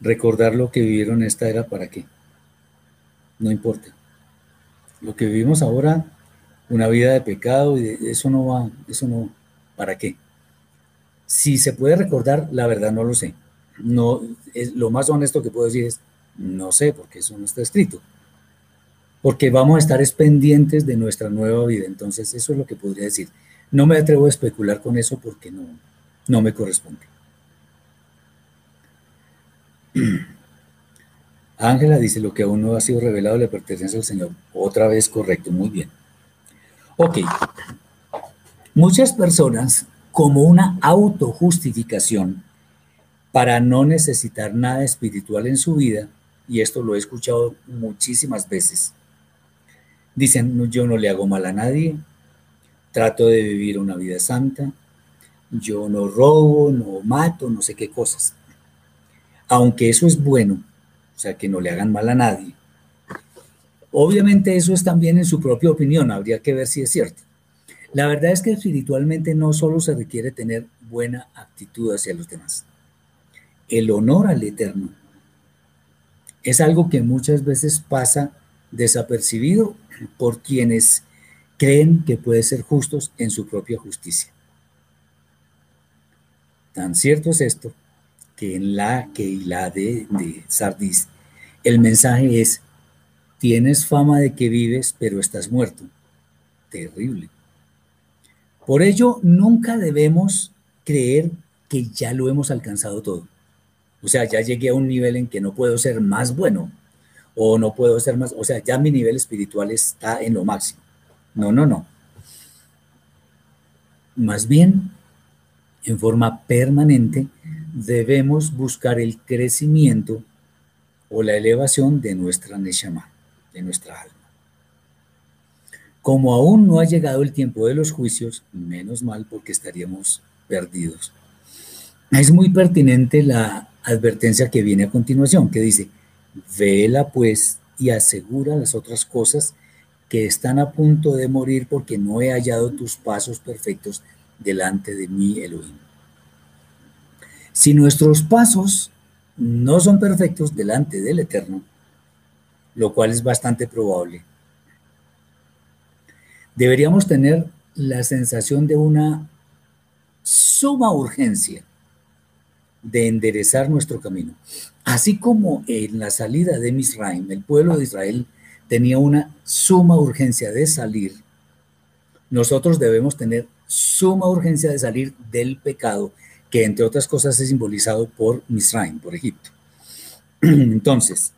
Recordar lo que vivieron en esta era, ¿para qué? No importa. Lo que vivimos ahora, una vida de pecado, y eso no va, eso no, ¿Para qué? Si se puede recordar, la verdad no lo sé. No, lo más honesto que puedo decir es, no sé, porque eso no está escrito. Porque vamos a estar pendientes de nuestra nueva vida. Entonces, eso es lo que podría decir. No me atrevo a especular con eso porque no, no me corresponde. Ángela dice, lo que aún no ha sido revelado le pertenece al Señor. Otra vez correcto, muy bien. Ok, Muchas personas, como una autojustificación para no necesitar nada espiritual en su vida, y esto lo he escuchado muchísimas veces, dicen, yo no le hago mal a nadie, trato de vivir una vida santa, yo no robo, no mato, no sé qué cosas. Aunque eso es bueno, sea, que no le hagan mal a nadie. Obviamente eso es también en su propia opinión, habría que ver si es cierto. La verdad es que espiritualmente no solo se requiere tener buena actitud hacia los demás. El honor al Eterno es algo que muchas veces pasa desapercibido por quienes creen que puede ser justos en su propia justicia. Tan cierto es esto que en la que y la de, de Sardis el mensaje es, tienes fama de que vives, pero estás muerto. Terrible. Por ello, nunca debemos creer que ya lo hemos alcanzado todo. O sea, ya llegué a un nivel en que no puedo ser más bueno o no puedo ser más, o sea, ya mi nivel espiritual está en lo máximo. No, no, no. Más bien, en forma permanente, debemos buscar el crecimiento o la elevación de nuestra Neshama, de nuestra alma. Como aún no ha llegado el tiempo de los juicios, menos mal porque estaríamos perdidos. Es muy pertinente la advertencia que viene a continuación, que dice, vela pues y asegura las otras cosas que están a punto de morir porque no he hallado tus pasos perfectos delante de mí, Elohim. Si nuestros pasos no son perfectos delante del Eterno, lo cual es bastante probable, deberíamos tener la sensación de una suma urgencia de enderezar nuestro camino. Así como en la salida de Misraim, el pueblo de Israel tenía una suma urgencia de salir, nosotros debemos tener suma urgencia de salir del pecado, que entre otras cosas es simbolizado por Misraim, por Egipto. Entonces,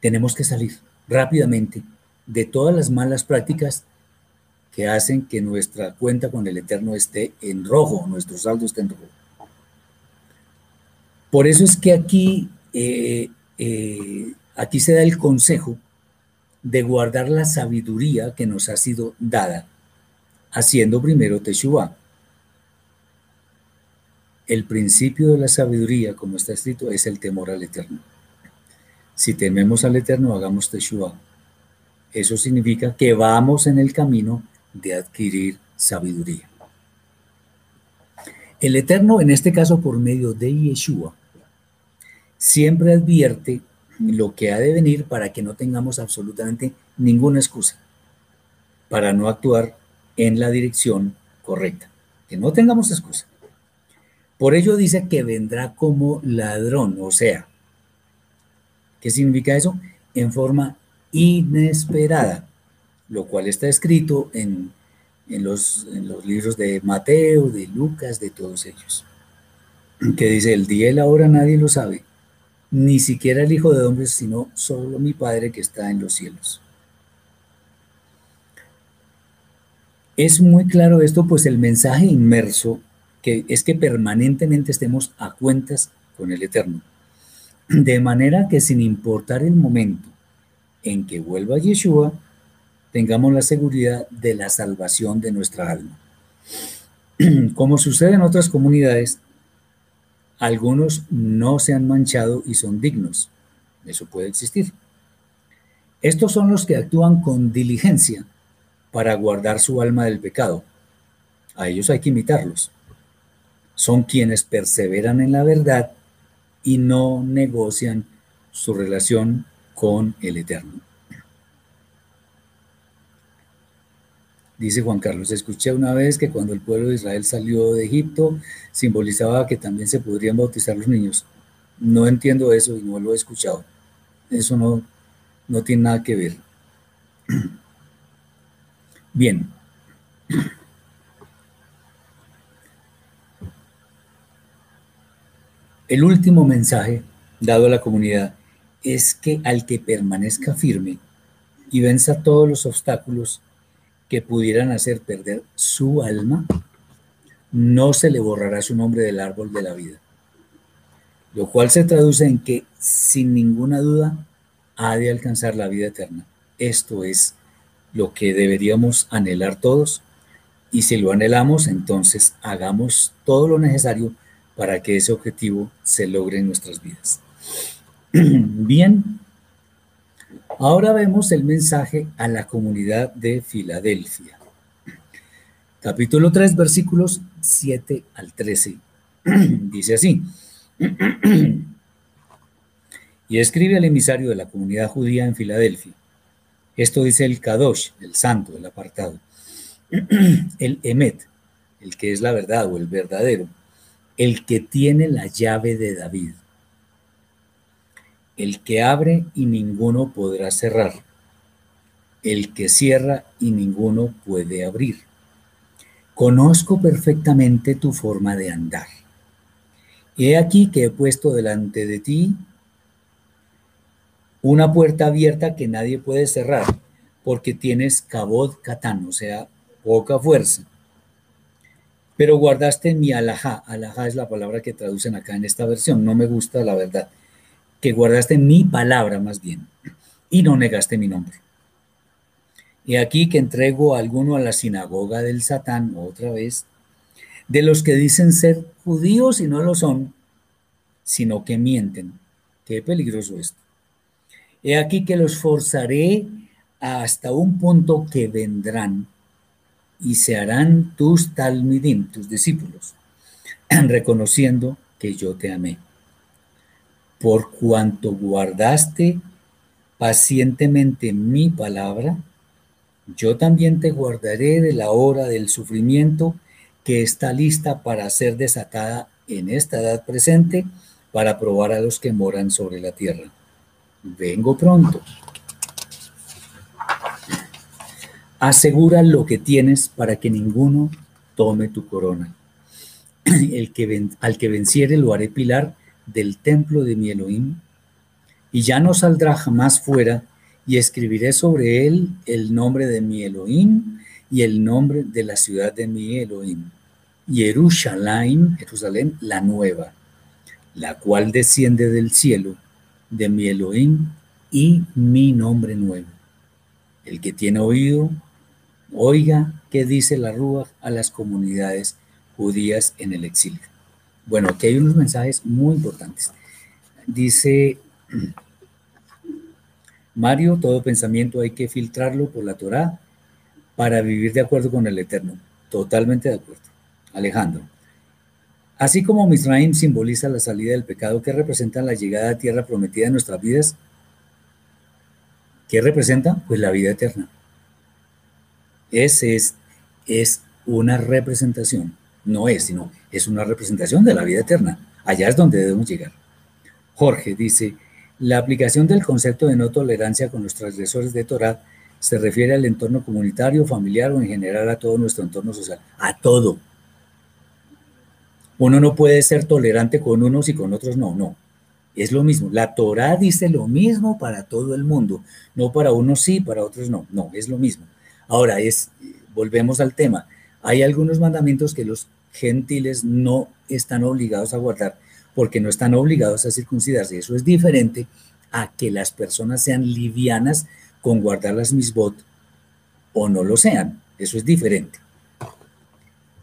tenemos que salir rápidamente de todas las malas prácticas que hacen que nuestra cuenta con el Eterno esté en rojo, nuestro saldo esté en rojo. Por eso es que aquí, eh, eh, aquí se da el consejo de guardar la sabiduría que nos ha sido dada, haciendo primero Teshuvah. El principio de la sabiduría, como está escrito, es el temor al Eterno. Si tememos al Eterno, hagamos Teshuvah. Eso significa que vamos en el camino de adquirir sabiduría. El Eterno, en este caso por medio de Yeshua, siempre advierte lo que ha de venir para que no tengamos absolutamente ninguna excusa para no actuar en la dirección correcta, que no tengamos excusa. Por ello dice que vendrá como ladrón, o sea, ¿qué significa eso? En forma inesperada, lo cual está escrito en, los, en los libros de Mateo, de Lucas, de todos ellos, que dice, el día y la hora nadie lo sabe, ni siquiera el Hijo de Hombre, sino solo mi Padre que está en los cielos. Es muy claro esto, pues el mensaje inmerso que es que permanentemente estemos a cuentas con el Eterno, de manera que sin importar el momento en que vuelva Yeshua, tengamos la seguridad de la salvación de nuestra alma. Como sucede en otras comunidades, algunos no se han manchado y son dignos. Eso puede existir. Estos son los que actúan con diligencia para guardar su alma del pecado. A ellos hay que imitarlos. Son quienes perseveran en la verdad y no negocian su relación con el Eterno. Dice Juan Carlos, escuché una vez que cuando el pueblo de Israel salió de Egipto, simbolizaba que también se podrían bautizar los niños. No entiendo eso y no lo he escuchado. Eso no, no tiene nada que ver. Bien. El último mensaje dado a la comunidad es que al que permanezca firme y venza todos los obstáculos que pudieran hacer perder su alma, no se le borrará su nombre del árbol de la vida. Lo cual se traduce en que sin ninguna duda ha de alcanzar la vida eterna. Esto es lo que deberíamos anhelar todos y si lo anhelamos, entonces hagamos todo lo necesario para que ese objetivo se logre en nuestras vidas. Bien, ahora vemos el mensaje a la comunidad de Filadelfia. Capítulo 3, versículos 7 al 13. Dice así. y escribe al emisario de la comunidad judía en Filadelfia. Esto dice el Kadosh, el santo, el apartado. el Emet, el que es la verdad o el verdadero. El que tiene la llave de David el que abre y ninguno podrá cerrar, el que cierra y ninguno puede abrir. Conozco perfectamente tu forma de andar. He aquí que he puesto delante de ti una puerta abierta que nadie puede cerrar, porque tienes cabod catán, o sea, poca fuerza. Pero guardaste mi alajá. Alajá es la palabra que traducen acá en esta versión. No me gusta la verdad que guardaste mi palabra más bien, y no negaste mi nombre. Y aquí que entrego a alguno a la sinagoga del Satán, otra vez, de los que dicen ser judíos y no lo son, sino que mienten. Qué peligroso esto. He aquí que los forzaré hasta un punto que vendrán y se harán tus talmidim, tus discípulos, reconociendo que yo te amé por cuanto guardaste pacientemente mi palabra, yo también te guardaré de la hora del sufrimiento que está lista para ser desatada en esta edad presente para probar a los que moran sobre la tierra. Vengo pronto. Asegura lo que tienes para que ninguno tome tu corona. El que al que venciere lo haré pilar del templo de mi Elohim, y ya no saldrá jamás fuera, y escribiré sobre él el nombre de mi Elohim y el nombre de la ciudad de mi Elohim. Jerusalén, Jerusalén, la nueva, la cual desciende del cielo de mi Elohim y mi nombre nuevo. El que tiene oído, oiga qué dice la Rúa a las comunidades judías en el exilio. Bueno, aquí hay unos mensajes muy importantes. Dice Mario, todo pensamiento hay que filtrarlo por la Torá para vivir de acuerdo con el Eterno. Totalmente de acuerdo. Alejandro. Así como Misraim simboliza la salida del pecado, ¿qué representa la llegada a tierra prometida en nuestras vidas? ¿Qué representa? Pues la vida eterna. Ese es, es una representación, no es, sino es una representación de la vida eterna. Allá es donde debemos llegar. Jorge dice, la aplicación del concepto de no tolerancia con los transgresores de Torah se refiere al entorno comunitario, familiar o en general a todo nuestro entorno social. A todo. Uno no puede ser tolerante con unos y con otros no, no. Es lo mismo. La Torah dice lo mismo para todo el mundo. No para unos sí, para otros no. No, es lo mismo. Ahora, es, volvemos al tema. Hay algunos mandamientos que los gentiles no están obligados a guardar porque no están obligados a circuncidarse. Eso es diferente a que las personas sean livianas con guardar las misbot o no lo sean. Eso es diferente.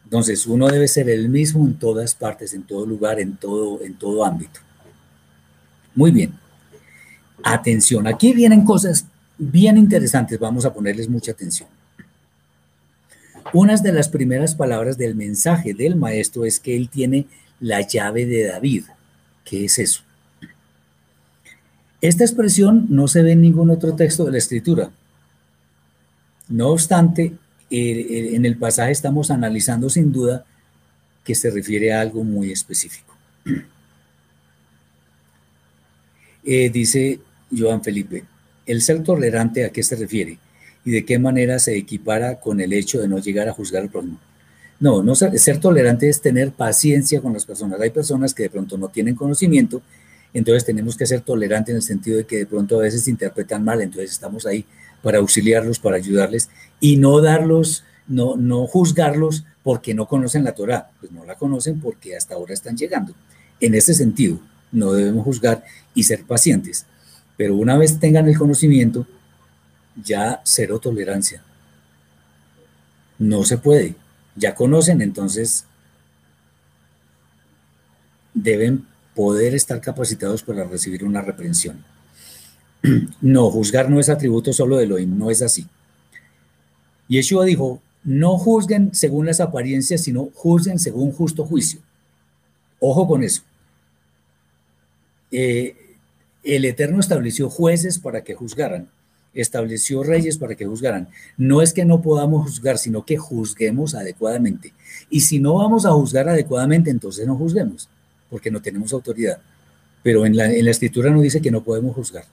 Entonces, uno debe ser el mismo en todas partes, en todo lugar, en todo, en todo ámbito. Muy bien. Atención, aquí vienen cosas bien interesantes, vamos a ponerles mucha atención. Una de las primeras palabras del mensaje del maestro es que él tiene la llave de David. ¿Qué es eso? Esta expresión no se ve en ningún otro texto de la escritura. No obstante, en el pasaje estamos analizando sin duda que se refiere a algo muy específico. Eh, dice Joan Felipe, ¿el ser tolerante a qué se refiere? ¿Y de qué manera se equipara con el hecho de no llegar a juzgar al prójimo? No, no ser, tolerante es tener paciencia con las personas. Hay personas que de pronto no tienen conocimiento, entonces tenemos que ser tolerantes en el sentido de que de pronto a veces interpretan mal, entonces estamos ahí para auxiliarlos, para ayudarles y no darlos, no, no juzgarlos porque no conocen la Torah, pues no la conocen porque hasta ahora están llegando. En ese sentido, no debemos juzgar y ser pacientes, pero una vez tengan el conocimiento, ya cero tolerancia. No se puede. Ya conocen, entonces deben poder estar capacitados para recibir una reprensión. No, juzgar no es atributo solo de Elohim, no es así. Yeshua dijo, no juzguen según las apariencias, sino juzguen según justo juicio. Ojo con eso. Eh, el Eterno estableció jueces para que juzgaran, estableció reyes para que juzgaran. No es que no podamos juzgar, sino que juzguemos adecuadamente. Y si no vamos a juzgar adecuadamente, entonces no juzguemos, porque no tenemos autoridad. Pero en la, en la escritura no dice que no podemos juzgar.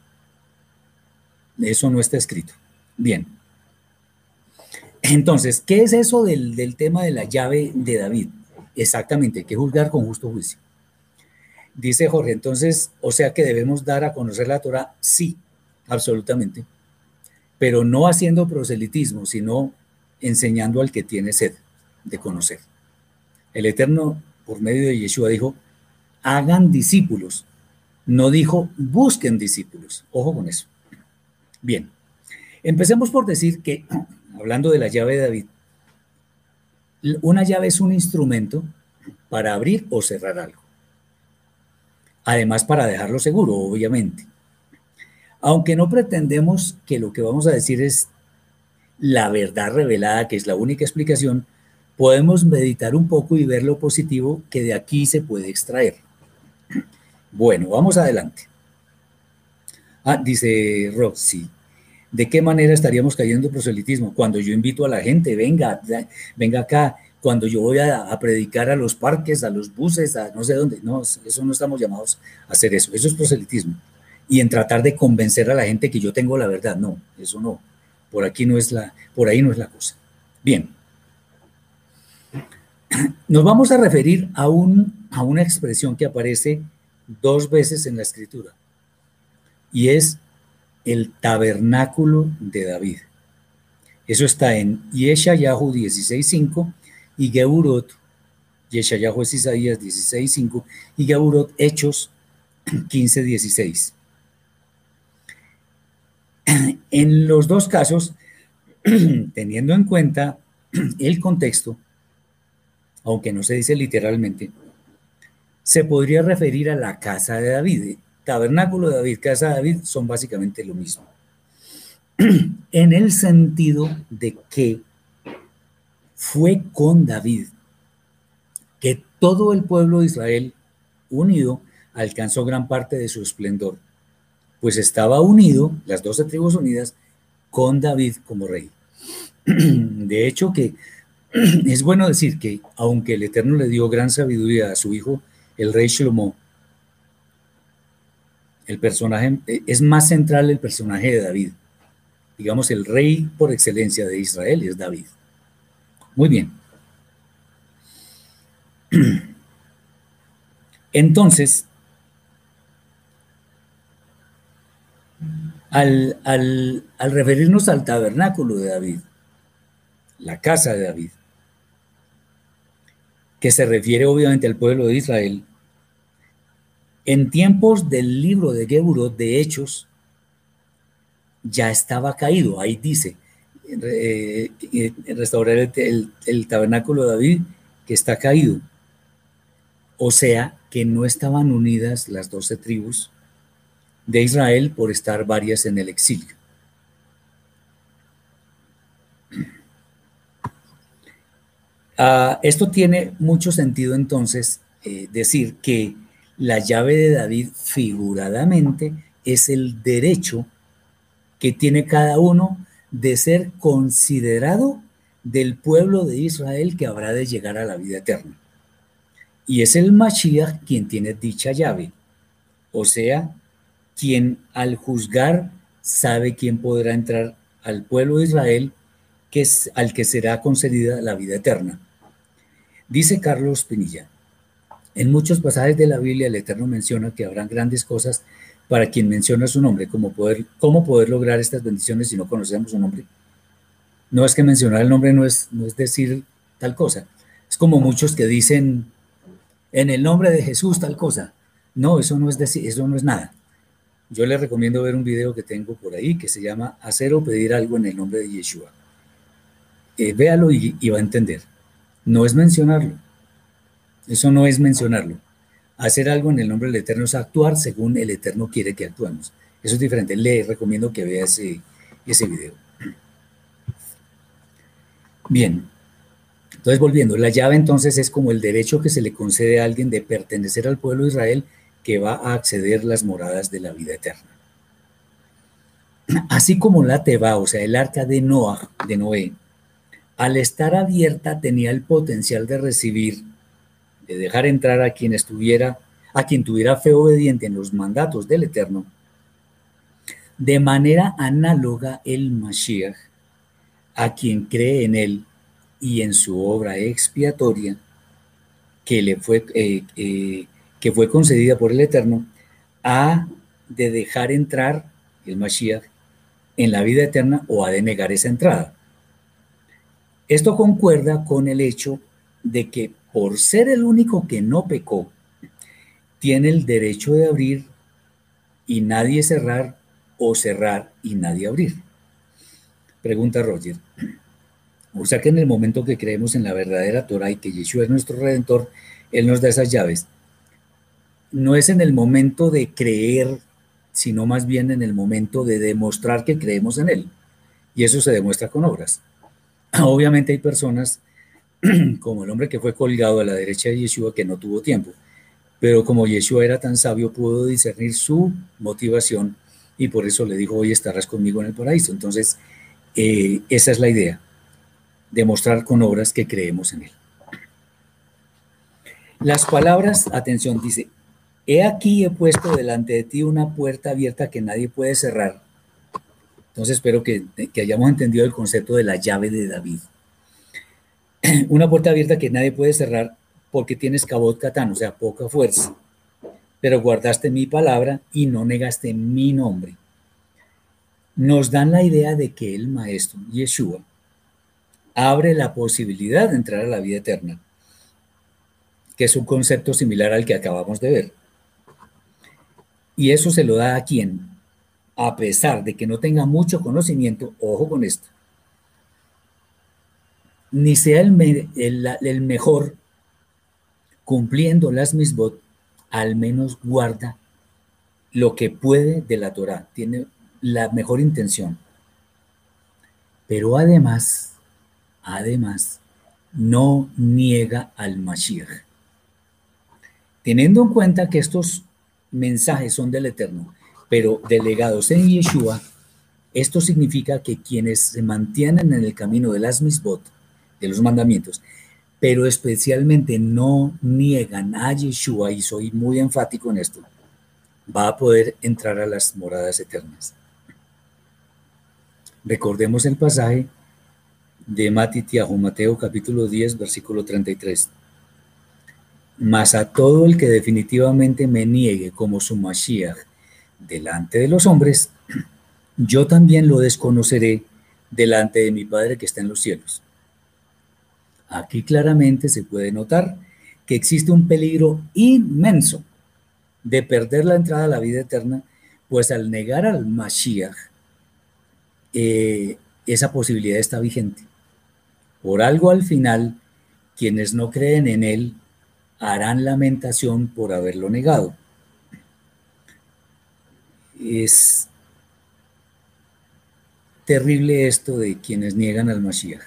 Eso no está escrito. Bien. Entonces, ¿qué es eso del, tema de la llave de David? Exactamente, hay que juzgar con justo juicio. Dice Jorge, entonces, o sea que debemos dar a conocer la Torah, sí, absolutamente, pero no haciendo proselitismo, sino enseñando al que tiene sed de conocer. El Eterno, por medio de Yeshua, dijo, hagan discípulos, no dijo, busquen discípulos. Ojo con eso. Bien, empecemos por decir que, hablando de la llave de David, una llave es un instrumento para abrir o cerrar algo. Además, para dejarlo seguro, obviamente. Aunque no pretendemos que lo que vamos a decir es la verdad revelada, que es la única explicación, podemos meditar un poco y ver lo positivo que de aquí se puede extraer. Bueno, vamos adelante. Ah, dice Roxy, ¿de qué manera estaríamos cayendo en proselitismo? Cuando yo invito a la gente, venga, venga acá, cuando yo voy a, predicar a los parques, a los buses, a no sé dónde, no, eso no estamos llamados a hacer eso, eso es proselitismo. Y en tratar de convencer a la gente que yo tengo la verdad, no, eso no, por aquí no es la, por ahí no es la cosa. Bien, nos vamos a referir a, un, a una expresión que aparece dos veces en la escritura y es el tabernáculo de David. Eso está en Yeshayahu 16.5 y Geburot, Yeshayahu es Isaías 16.5 y Geburot Hechos 15.16. En los dos casos, teniendo en cuenta el contexto, aunque no se dice literalmente, se podría referir a la casa de David. Tabernáculo de David, casa de David son básicamente lo mismo. En el sentido de que fue con David que todo el pueblo de Israel unido alcanzó gran parte de su esplendor, pues estaba unido, las doce tribus unidas, con David como rey. De hecho que es bueno decir que aunque el Eterno le dio gran sabiduría a su hijo, el rey Shlomo, el personaje, es más central el personaje de David. Digamos, el rey por excelencia de Israel es David. Muy bien. Entonces, al, al, referirnos al tabernáculo de David, la casa de David, que se refiere obviamente al pueblo de Israel, en tiempos del libro de Geburot de Hechos, ya estaba caído. Ahí dice, eh, eh, restaurar el, el, tabernáculo de David que está caído. O sea, que no estaban unidas las doce tribus de Israel por estar varias en el exilio. Ah, esto tiene mucho sentido entonces eh, decir que la llave de David figuradamente es el derecho que tiene cada uno de ser considerado del pueblo de Israel que habrá de llegar a la vida eterna. Y es el Mashiach quien tiene dicha llave, o sea, quien al juzgar sabe quién podrá entrar al pueblo de Israel, que es al que será concedida la vida eterna. Dice Carlos Pinilla, en muchos pasajes de la Biblia el Eterno menciona que habrán grandes cosas para quien menciona su nombre, como poder, cómo poder lograr estas bendiciones si no conocemos su nombre. No es que mencionar el nombre no es, no es decir tal cosa. Es como muchos que dicen en el nombre de Jesús tal cosa. No, eso no es decir, eso no es nada. Yo les recomiendo ver un video que tengo por ahí que se llama Hacer o pedir algo en el nombre de Yeshua. Eh, véalo y, va a entender. No es mencionarlo. Eso no es mencionarlo. Hacer algo en el nombre del Eterno es actuar según el Eterno quiere que actuemos. Eso es diferente. Le recomiendo que vea ese, ese video. Bien. Entonces, volviendo, la llave entonces es como el derecho que se le concede a alguien de pertenecer al pueblo de Israel que va a acceder las moradas de la vida eterna. Así como la Teba, o sea, el arca de Noah, de Noé, al estar abierta tenía el potencial de recibir, de dejar entrar a quien estuviera, a quien tuviera fe obediente en los mandatos del Eterno, de manera análoga el Mashiach, a quien cree en él y en su obra expiatoria, que le fue eh, eh, que fue concedida por el Eterno, ha de dejar entrar el Mashiach en la vida eterna o ha de negar esa entrada. Esto concuerda con el hecho de que por ser el único que no pecó, tiene el derecho de abrir y nadie cerrar o cerrar y nadie abrir. Pregunta Roger. O sea que en el momento que creemos en la verdadera Torah y que Yeshua es nuestro redentor, Él nos da esas llaves no es en el momento de creer, sino más bien en el momento de demostrar que creemos en Él. Y eso se demuestra con obras. Obviamente hay personas, como el hombre que fue colgado a la derecha de Yeshua, que no tuvo tiempo. Pero como Yeshua era tan sabio, pudo discernir su motivación y por eso le dijo, hoy estarás conmigo en el paraíso. Entonces, eh, esa es la idea, demostrar con obras que creemos en Él. Las palabras, atención, dice, He aquí he puesto delante de ti una puerta abierta que nadie puede cerrar. Entonces espero que, hayamos entendido el concepto de la llave de David. Una puerta abierta que nadie puede cerrar porque tienes cabot catán, o sea, poca fuerza. Pero guardaste mi palabra y no negaste mi nombre. Nos dan la idea de que el maestro, Yeshua, abre la posibilidad de entrar a la vida eterna, que es un concepto similar al que acabamos de ver. Y eso se lo da a quien, a pesar de que no tenga mucho conocimiento, ojo con esto, ni sea el, el, mejor cumpliendo las misbot, al menos guarda lo que puede de la Torah, tiene la mejor intención. Pero además, además, no niega al Mashiach. Teniendo en cuenta que estos mensajes son del Eterno, pero delegados en Yeshua, esto significa que quienes se mantienen en el camino de las misbot, de los mandamientos, pero especialmente no niegan a Yeshua, y soy muy enfático en esto, va a poder entrar a las moradas eternas. Recordemos el pasaje de Matitiahu, Mateo capítulo 10, versículo 33. Mas a todo el que definitivamente me niegue como su Mashiach delante de los hombres, yo también lo desconoceré delante de mi Padre que está en los cielos. Aquí claramente se puede notar que existe un peligro inmenso de perder la entrada a la vida eterna, pues al negar al Mashiach, eh, esa posibilidad está vigente. Por algo al final, quienes no creen en él harán lamentación por haberlo negado. Es terrible esto de quienes niegan al Mashiach.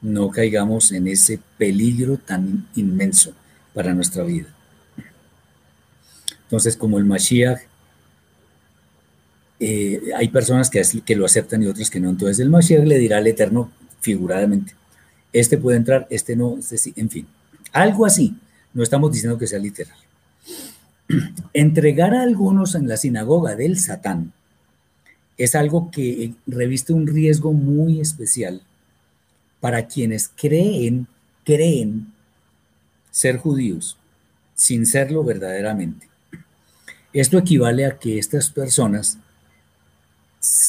No caigamos en ese peligro tan inmenso para nuestra vida. Entonces, como el Mashiach, eh, hay personas que, que lo aceptan y otras que no. Entonces, el Mashiach le dirá al Eterno figuradamente, este puede entrar, este no, este sí, en fin. Algo así, no estamos diciendo que sea literal. Entregar a algunos en la sinagoga del Satán es algo que reviste un riesgo muy especial para quienes creen, creen ser judíos sin serlo verdaderamente. Esto equivale a que estas personas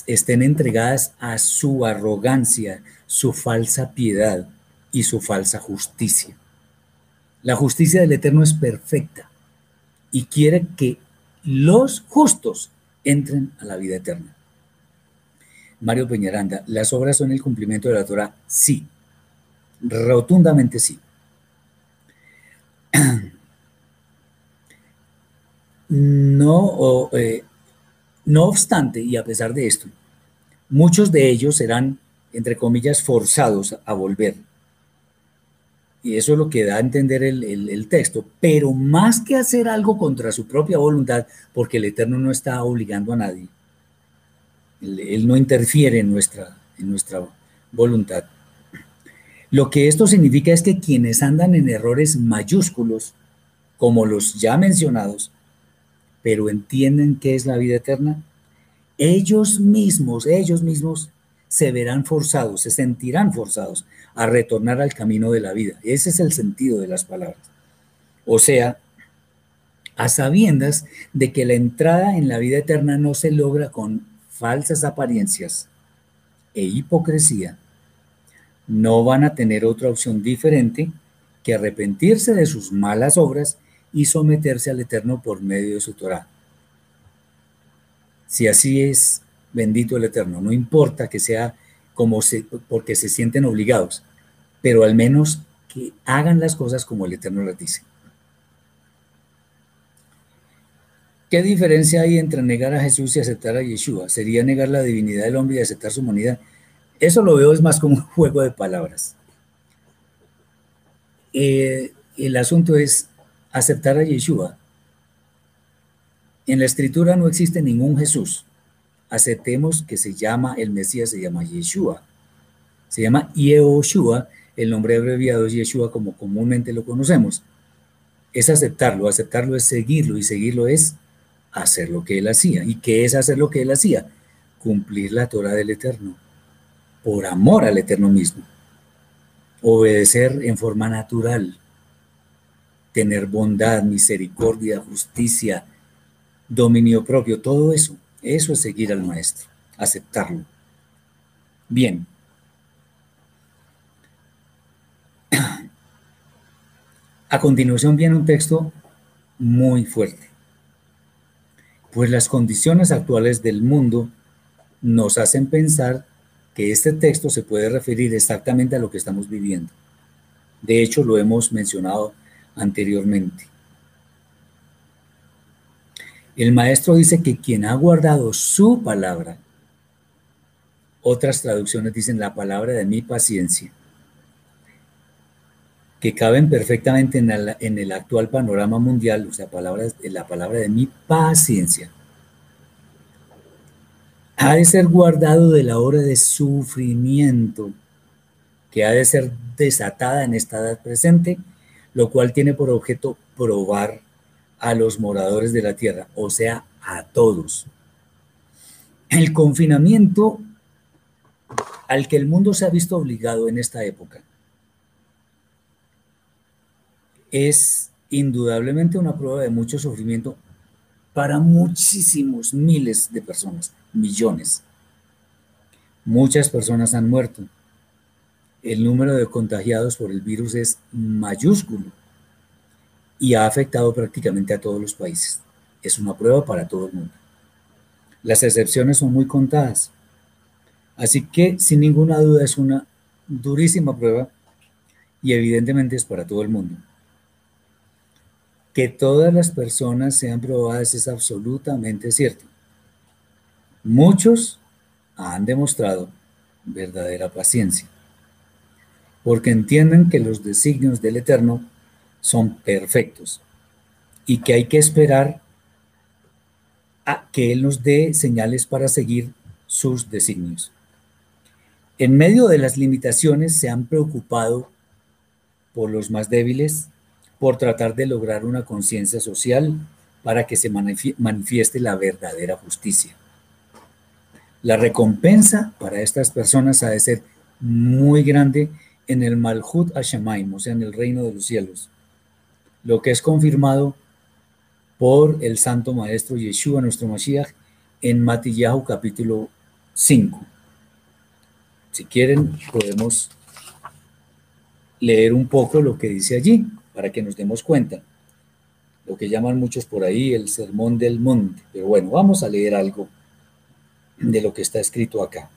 estén entregadas a su arrogancia, su falsa piedad y su falsa justicia. La justicia del Eterno es perfecta y quiere que los justos entren a la vida eterna. Mario Peñaranda, ¿las obras son el cumplimiento de la Torah? Sí, rotundamente sí. No, eh, no obstante, y a pesar de esto, muchos de ellos serán, entre comillas, forzados a volver y eso es lo que da a entender el, texto. Pero más que hacer algo contra su propia voluntad, porque el Eterno no está obligando a nadie, él, no interfiere en nuestra, en nuestra voluntad. Lo que esto significa es que quienes andan en errores mayúsculos, como los ya mencionados, pero entienden qué es la vida eterna, ellos mismos, ellos mismos se verán forzados, se sentirán forzados a retornar al camino de la vida. Ese es el sentido de las palabras. O sea, a sabiendas de que la entrada en la vida eterna no se logra con falsas apariencias e hipocresía, no van a tener otra opción diferente que arrepentirse de sus malas obras y someterse al Eterno por medio de su Torah. Si así es, bendito el Eterno. No importa que sea como se, porque se sienten obligados, pero al menos que hagan las cosas como el Eterno les dice. ¿Qué diferencia hay entre negar a Jesús y aceptar a Yeshua? ¿Sería negar la divinidad del hombre y aceptar su humanidad? Eso lo veo es más como un juego de palabras. Eh, el asunto es aceptar a Yeshua. En la escritura no existe ningún Jesús aceptemos que se llama, el Mesías se llama Yeshua. Se llama Yehoshua, el nombre abreviado es Yeshua como comúnmente lo conocemos. Es aceptarlo, aceptarlo es seguirlo y seguirlo es hacer lo que él hacía. ¿Y qué es hacer lo que él hacía? Cumplir la Torah del Eterno, por amor al Eterno mismo. Obedecer en forma natural, tener bondad, misericordia, justicia, dominio propio, todo eso. Eso es seguir al maestro, aceptarlo. Bien. A continuación viene un texto muy fuerte, pues las condiciones actuales del mundo nos hacen pensar que este texto se puede referir exactamente a lo que estamos viviendo. De hecho, lo hemos mencionado anteriormente. El maestro dice que quien ha guardado su palabra, otras traducciones dicen la palabra de mi paciencia, que caben perfectamente en el, actual panorama mundial, o sea, palabras, la palabra de mi paciencia, ha de ser guardado de la hora de sufrimiento que ha de ser desatada en esta edad presente, lo cual tiene por objeto probar a los moradores de la tierra, o sea, a todos. El confinamiento al que el mundo se ha visto obligado en esta época es indudablemente una prueba de mucho sufrimiento para muchísimos miles de personas, millones. Muchas personas han muerto. El número de contagiados por el virus es mayúsculo y ha afectado prácticamente a todos los países. Es una prueba para todo el mundo. Las excepciones son muy contadas. Así que sin ninguna duda es una durísima prueba y evidentemente es para todo el mundo. Que todas las personas sean probadas es absolutamente cierto. Muchos han demostrado verdadera paciencia, porque entienden que los designios del Eterno son perfectos y que hay que esperar a que Él nos dé señales para seguir sus designios. En medio de las limitaciones se han preocupado por los más débiles, por tratar de lograr una conciencia social para que se manifieste la verdadera justicia. La recompensa para estas personas ha de ser muy grande en el Malhut Hashemaim, o sea, en el reino de los cielos lo que es confirmado por el Santo Maestro Yeshua, nuestro Mashiach, en Matillahu capítulo 5. Si quieren, podemos leer un poco lo que dice allí, para que nos demos cuenta. Lo que llaman muchos por ahí el sermón del monte. Pero bueno, vamos a leer algo de lo que está escrito acá.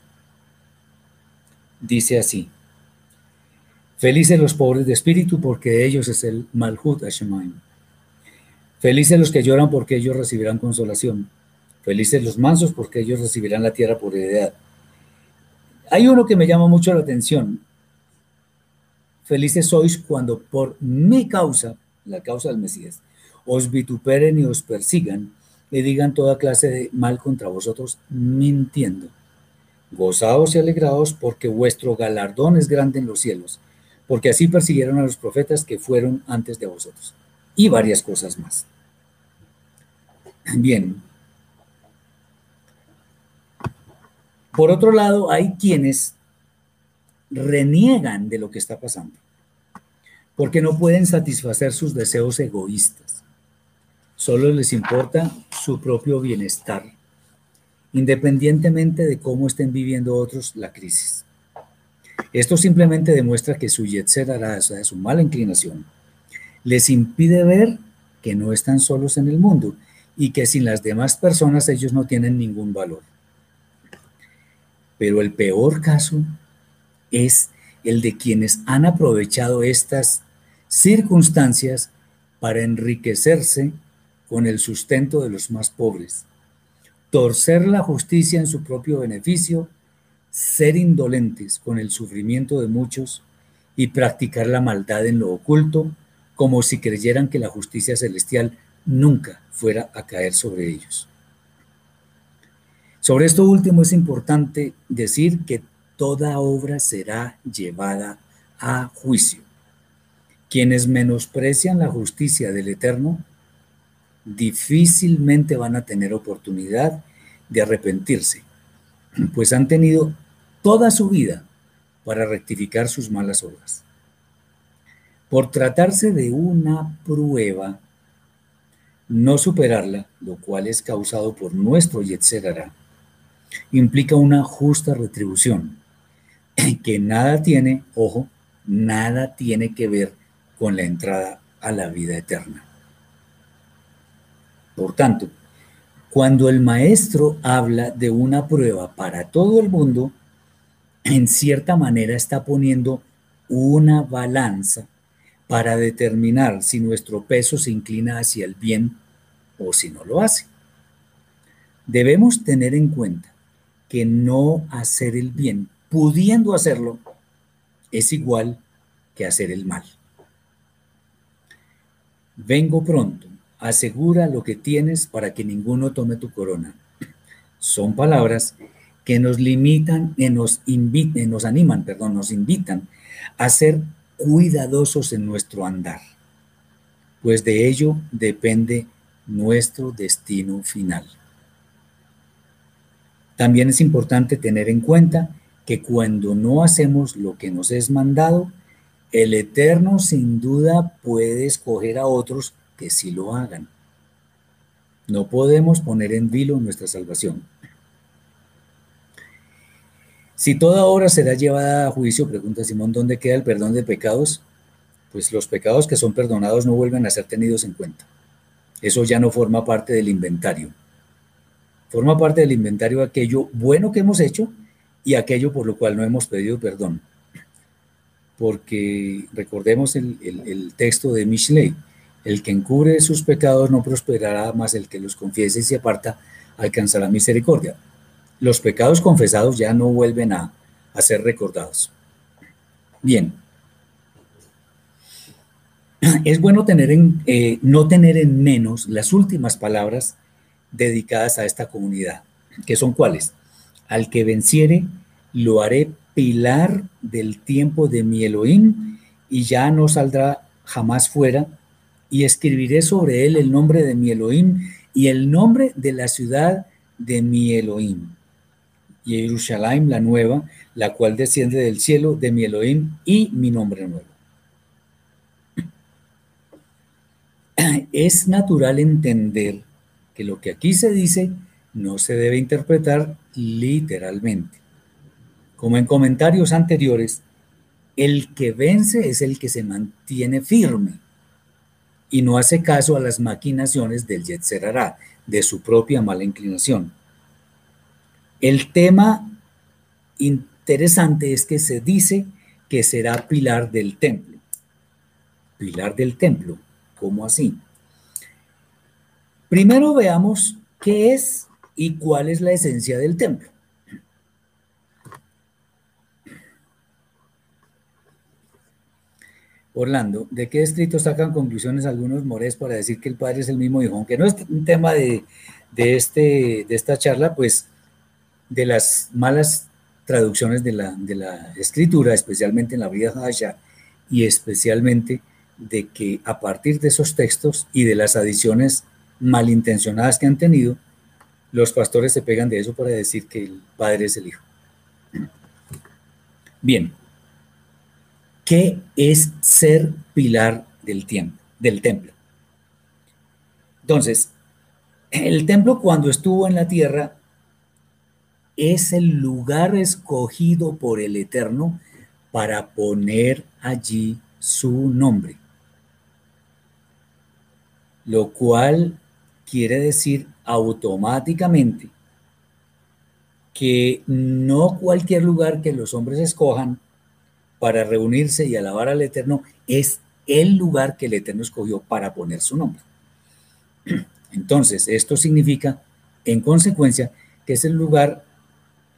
Dice así. Felices los pobres de espíritu, porque de ellos es el Malhut Hashemaim. Felices los que lloran, porque ellos recibirán consolación. Felices los mansos, porque ellos recibirán la tierra por heredad. Hay uno que me llama mucho la atención. Felices sois cuando por mi causa, la causa del Mesías, os vituperen y os persigan y digan toda clase de mal contra vosotros, mintiendo. Gozaos y alegraos porque vuestro galardón es grande en los cielos porque así persiguieron a los profetas que fueron antes de vosotros. Y varias cosas más. Bien. Por otro lado, hay quienes reniegan de lo que está pasando, porque no pueden satisfacer sus deseos egoístas. Solo les importa su propio bienestar, independientemente de cómo estén viviendo otros la crisis. Esto simplemente demuestra que su yetzer hará, o sea, su mala inclinación, les impide ver que no están solos en el mundo y que sin las demás personas ellos no tienen ningún valor. Pero el peor caso es el de quienes han aprovechado estas circunstancias para enriquecerse con el sustento de los más pobres, torcer la justicia en su propio beneficio ser indolentes con el sufrimiento de muchos y practicar la maldad en lo oculto, como si creyeran que la justicia celestial nunca fuera a caer sobre ellos. Sobre esto último es importante decir que toda obra será llevada a juicio. Quienes menosprecian la justicia del Eterno difícilmente van a tener oportunidad de arrepentirse, pues han tenido toda su vida para rectificar sus malas obras. Por tratarse de una prueba, no superarla, lo cual es causado por nuestro Yetzerara, implica una justa retribución, que nada tiene, ojo, nada tiene que ver con la entrada a la vida eterna. Por tanto, cuando el maestro habla de una prueba para todo el mundo, en cierta manera está poniendo una balanza para determinar si nuestro peso se inclina hacia el bien o si no lo hace. Debemos tener en cuenta que no hacer el bien, pudiendo hacerlo, es igual que hacer el mal. Vengo pronto, asegura lo que tienes para que ninguno tome tu corona. Son palabras que nos limitan, que nos nos animan, perdón, nos invitan a ser cuidadosos en nuestro andar, pues de ello depende nuestro destino final. También es importante tener en cuenta que cuando no hacemos lo que nos es mandado, el Eterno sin duda puede escoger a otros que sí lo hagan. No podemos poner en vilo nuestra salvación. Si toda obra será llevada a juicio, pregunta Simón, ¿dónde queda el perdón de pecados? Pues los pecados que son perdonados no vuelven a ser tenidos en cuenta. Eso ya no forma parte del inventario. Forma parte del inventario aquello bueno que hemos hecho y aquello por lo cual no hemos pedido perdón. Porque recordemos el, texto de Mishlei, el que encubre sus pecados no prosperará, más el que los confiese y se aparta alcanzará misericordia los pecados confesados ya no vuelven a, ser recordados. Bien. Es bueno tener en, eh, no tener en menos las últimas palabras dedicadas a esta comunidad, que son cuáles. Al que venciere, lo haré pilar del tiempo de mi Elohim y ya no saldrá jamás fuera, y escribiré sobre él el nombre de mi Elohim y el nombre de la ciudad de mi Elohim y Jerusalén la nueva, la cual desciende del cielo de mi Elohim y mi nombre nuevo. Es natural entender que lo que aquí se dice no se debe interpretar literalmente. Como en comentarios anteriores, el que vence es el que se mantiene firme y no hace caso a las maquinaciones del Yetzerará, de su propia mala inclinación. El tema interesante es que se dice que será pilar del templo. Pilar del templo, ¿cómo así? Primero veamos qué es y cuál es la esencia del templo. Orlando, ¿de qué escrito sacan conclusiones algunos mores para decir que el padre es el mismo hijo? Aunque no es un tema de, este, de esta charla, pues de las malas traducciones de la, de la escritura, especialmente en la vida Haya, y especialmente de que a partir de esos textos y de las adiciones malintencionadas que han tenido, los pastores se pegan de eso para decir que el Padre es el Hijo. Bien, ¿qué es ser pilar del, tiempo, del templo? Entonces, el templo cuando estuvo en la tierra es el lugar escogido por el Eterno para poner allí su nombre. Lo cual quiere decir automáticamente que no cualquier lugar que los hombres escojan para reunirse y alabar al Eterno es el lugar que el Eterno escogió para poner su nombre. Entonces, esto significa, en consecuencia, que es el lugar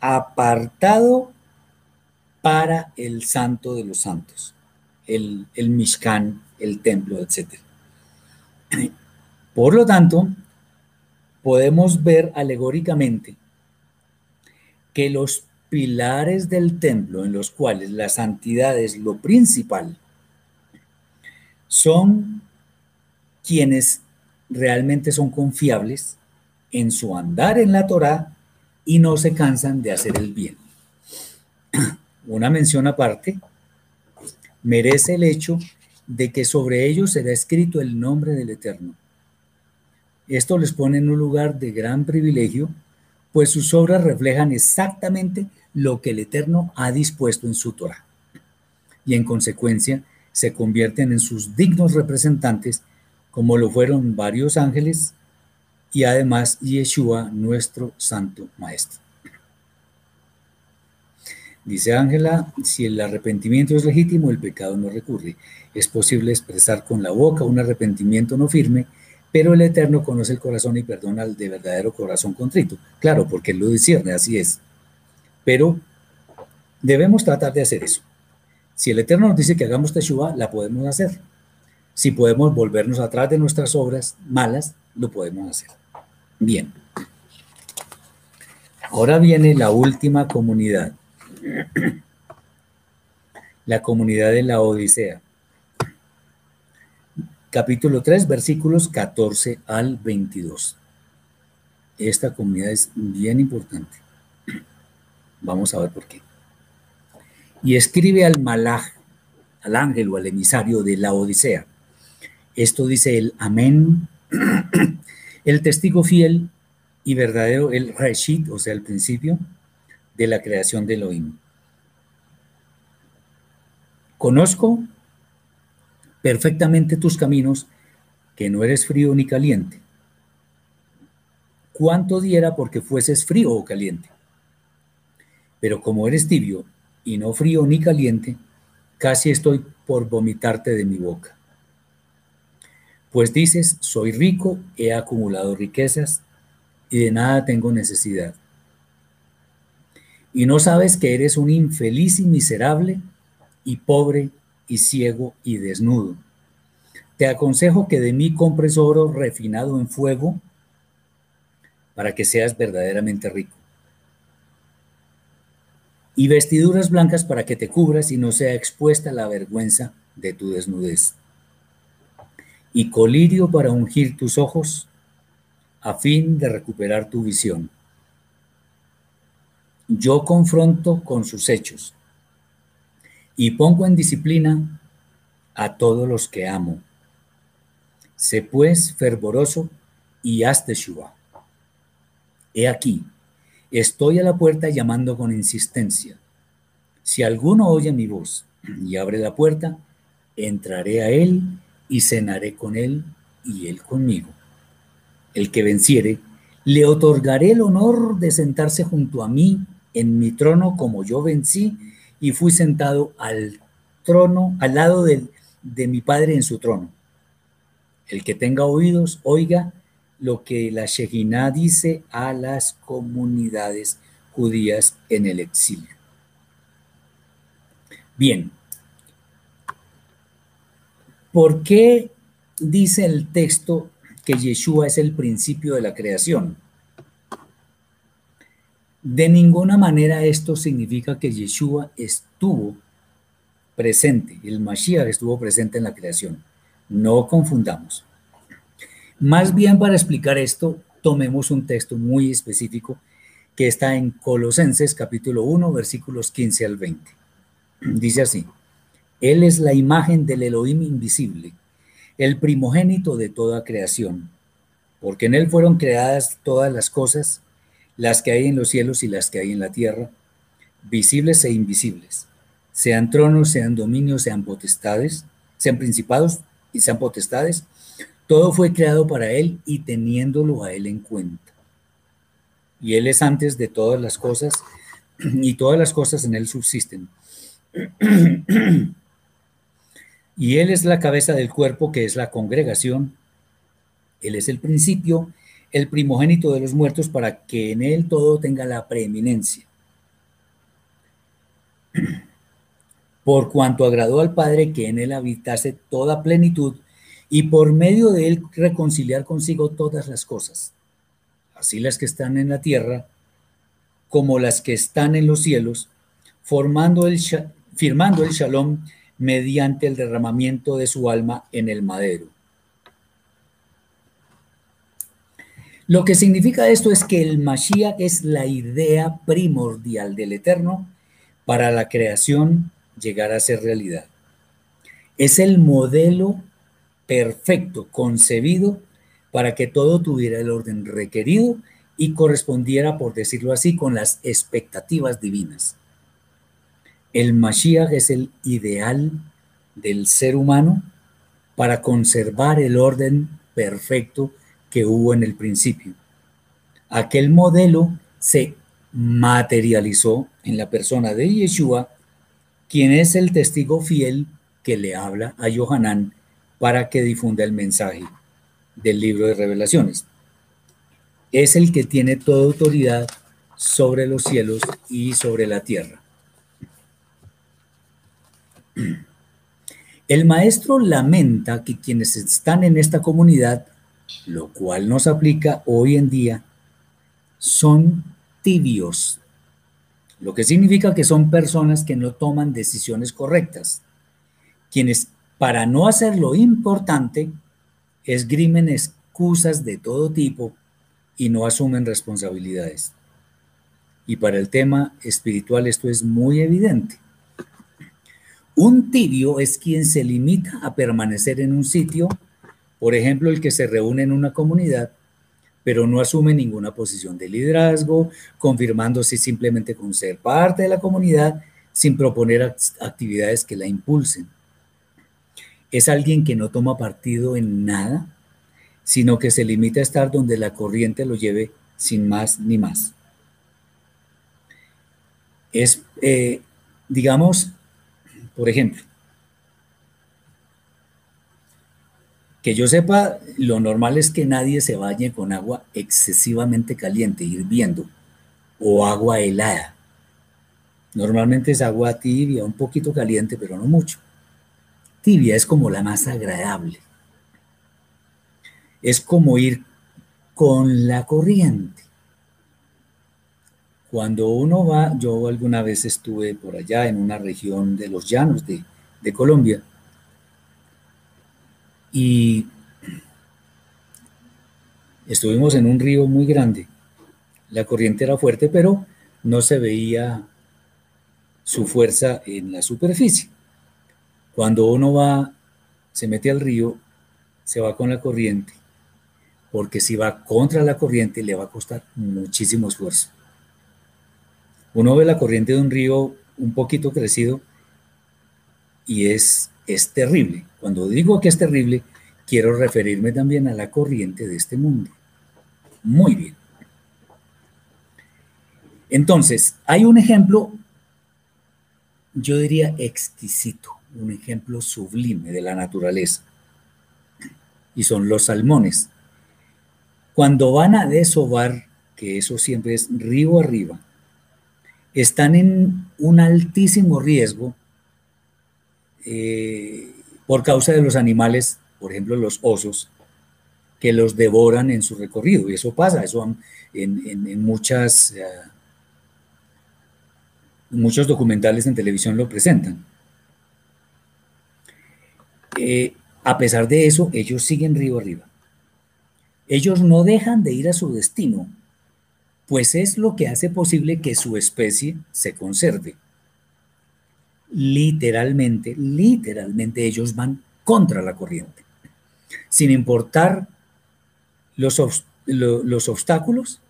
apartado para el santo de los santos, el, el Mishkan, el templo, etc. Por lo tanto, podemos ver alegóricamente que los pilares del templo en los cuales la santidad es lo principal son quienes realmente son confiables en su andar en la Torá y no se cansan de hacer el bien. Una mención aparte merece el hecho de que sobre ellos será escrito el nombre del Eterno. Esto les pone en un lugar de gran privilegio, pues sus obras reflejan exactamente lo que el Eterno ha dispuesto en su Torah. y en consecuencia se convierten en sus dignos representantes, como lo fueron varios ángeles y además Yeshua, nuestro Santo Maestro. Dice Ángela, si el arrepentimiento es legítimo, el pecado no recurre. Es posible expresar con la boca un arrepentimiento no firme, pero el Eterno conoce el corazón y perdona al de verdadero corazón contrito. Claro, porque Él lo discierne, así es. Pero debemos tratar de hacer eso. Si el Eterno nos dice que hagamos Teshuvah, la podemos hacer. Si podemos volvernos atrás de nuestras obras malas, lo podemos hacer. Bien. Ahora viene la última comunidad. La comunidad de la Odisea. Capítulo 3, versículos 14 al 22. Esta comunidad es bien importante. Vamos a ver por qué. Y escribe al malaj, al ángel o al emisario de la Odisea. Esto dice el amén, el testigo fiel y verdadero, el reshit, o sea, el principio de la creación de Elohim. Conozco perfectamente tus caminos, que no eres frío ni caliente. ¿Cuánto diera porque fueses frío o caliente? Pero como eres tibio y no frío ni caliente, casi estoy por vomitarte de mi boca. Pues dices, soy rico, he acumulado riquezas y de nada tengo necesidad y no sabes que eres un infeliz y miserable y pobre y ciego y desnudo. Te aconsejo que de mí compres oro refinado en fuego para que seas verdaderamente rico. Y vestiduras blancas para que te cubras y no sea expuesta la vergüenza de tu desnudez. Y colirio para ungir tus ojos a fin de recuperar tu visión yo confronto con sus hechos y pongo en disciplina a todos los que amo. Sé pues fervoroso y haz Teshuvah. He aquí, estoy a la puerta llamando con insistencia. Si alguno oye mi voz y abre la puerta, entraré a él y cenaré con él y él conmigo. El que venciere, le otorgaré el honor de sentarse junto a mí en mi trono como yo vencí y fui sentado al trono, al lado de, de mi Padre en su trono. El que tenga oídos, oiga lo que la Shejina dice a las comunidades judías en el exilio. Bien, ¿por qué dice el texto que Yeshua es el principio de la creación? De ninguna manera esto significa que Yeshua estuvo presente, el Mashiach estuvo presente en la creación. No confundamos. Más bien para explicar esto, tomemos un texto muy específico que está en Colosenses capítulo 1, versículos 15 al 20. Dice así, Él es la imagen del Elohim invisible, el primogénito de toda creación, porque en Él fueron creadas todas las cosas las que hay en los cielos y las que hay en la tierra, visibles e invisibles, sean tronos, sean dominios, sean potestades, sean principados y sean potestades, todo fue creado para Él y teniéndolo a Él en cuenta. Y Él es antes de todas las cosas y todas las cosas en Él subsisten. y Él es la cabeza del cuerpo que es la congregación. Él es el principio el primogénito de los muertos, para que en él todo tenga la preeminencia. Por cuanto agradó al Padre que en él habitase toda plenitud, y por medio de él reconciliar consigo todas las cosas, así las que están en la tierra como las que están en los cielos, formando el, firmando el shalom mediante el derramamiento de su alma en el madero Lo que significa esto es que el Mashiach es la idea primordial del Eterno para la creación llegar a ser realidad. Es el modelo perfecto, concebido para que todo tuviera el orden requerido y correspondiera, por decirlo así, con las expectativas divinas. El Mashiach es el ideal del ser humano para conservar el orden perfecto que hubo en el principio. Aquel modelo se materializó en la persona de Yeshua, quien es el testigo fiel que le habla a Johanán para que difunda el mensaje del libro de revelaciones. Es el que tiene toda autoridad sobre los cielos y sobre la tierra. El maestro lamenta que quienes están en esta comunidad, lo cual nos aplica hoy en día, son tibios, lo que significa que son personas que no toman decisiones correctas, quienes para no hacer lo importante esgrimen excusas de todo tipo y no asumen responsabilidades. Y para el tema espiritual esto es muy evidente. Un tibio es quien se limita a permanecer en un sitio, por ejemplo, el que se reúne en una comunidad, pero no asume ninguna posición de liderazgo, confirmándose simplemente con ser parte de la comunidad sin proponer actividades que la impulsen. Es alguien que no toma partido en nada, sino que se limita a estar donde la corriente lo lleve sin más ni más. Es, eh, digamos, por ejemplo, que yo sepa, lo normal es que nadie se bañe con agua excesivamente caliente, hirviendo, o agua helada. Normalmente es agua tibia, un poquito caliente, pero no mucho. Tibia es como la más agradable. Es como ir con la corriente. Cuando uno va, yo alguna vez estuve por allá en una región de los llanos de, Colombia y estuvimos en un río muy grande. La corriente era fuerte, pero no se veía su fuerza en la superficie. Cuando uno va, se mete al río, se va con la corriente, porque si va contra la corriente le va a costar muchísimo esfuerzo. Uno ve la corriente de un río un poquito crecido y es, es terrible. Cuando digo que es terrible, quiero referirme también a la corriente de este mundo. Muy bien. Entonces, hay un ejemplo, yo diría exquisito, un ejemplo sublime de la naturaleza, y son los salmones. Cuando van a desovar, que eso siempre es río arriba, están en un altísimo riesgo eh, por causa de los animales, por ejemplo los osos, que los devoran en su recorrido. Y eso pasa, eso en, muchas, eh, muchos documentales en televisión lo presentan. Eh, a pesar de eso, ellos siguen río arriba. Ellos no dejan de ir a su destino, pues es lo que hace posible que su especie se conserve. Literalmente, literalmente ellos van contra la corriente, sin importar los, los obstáculos,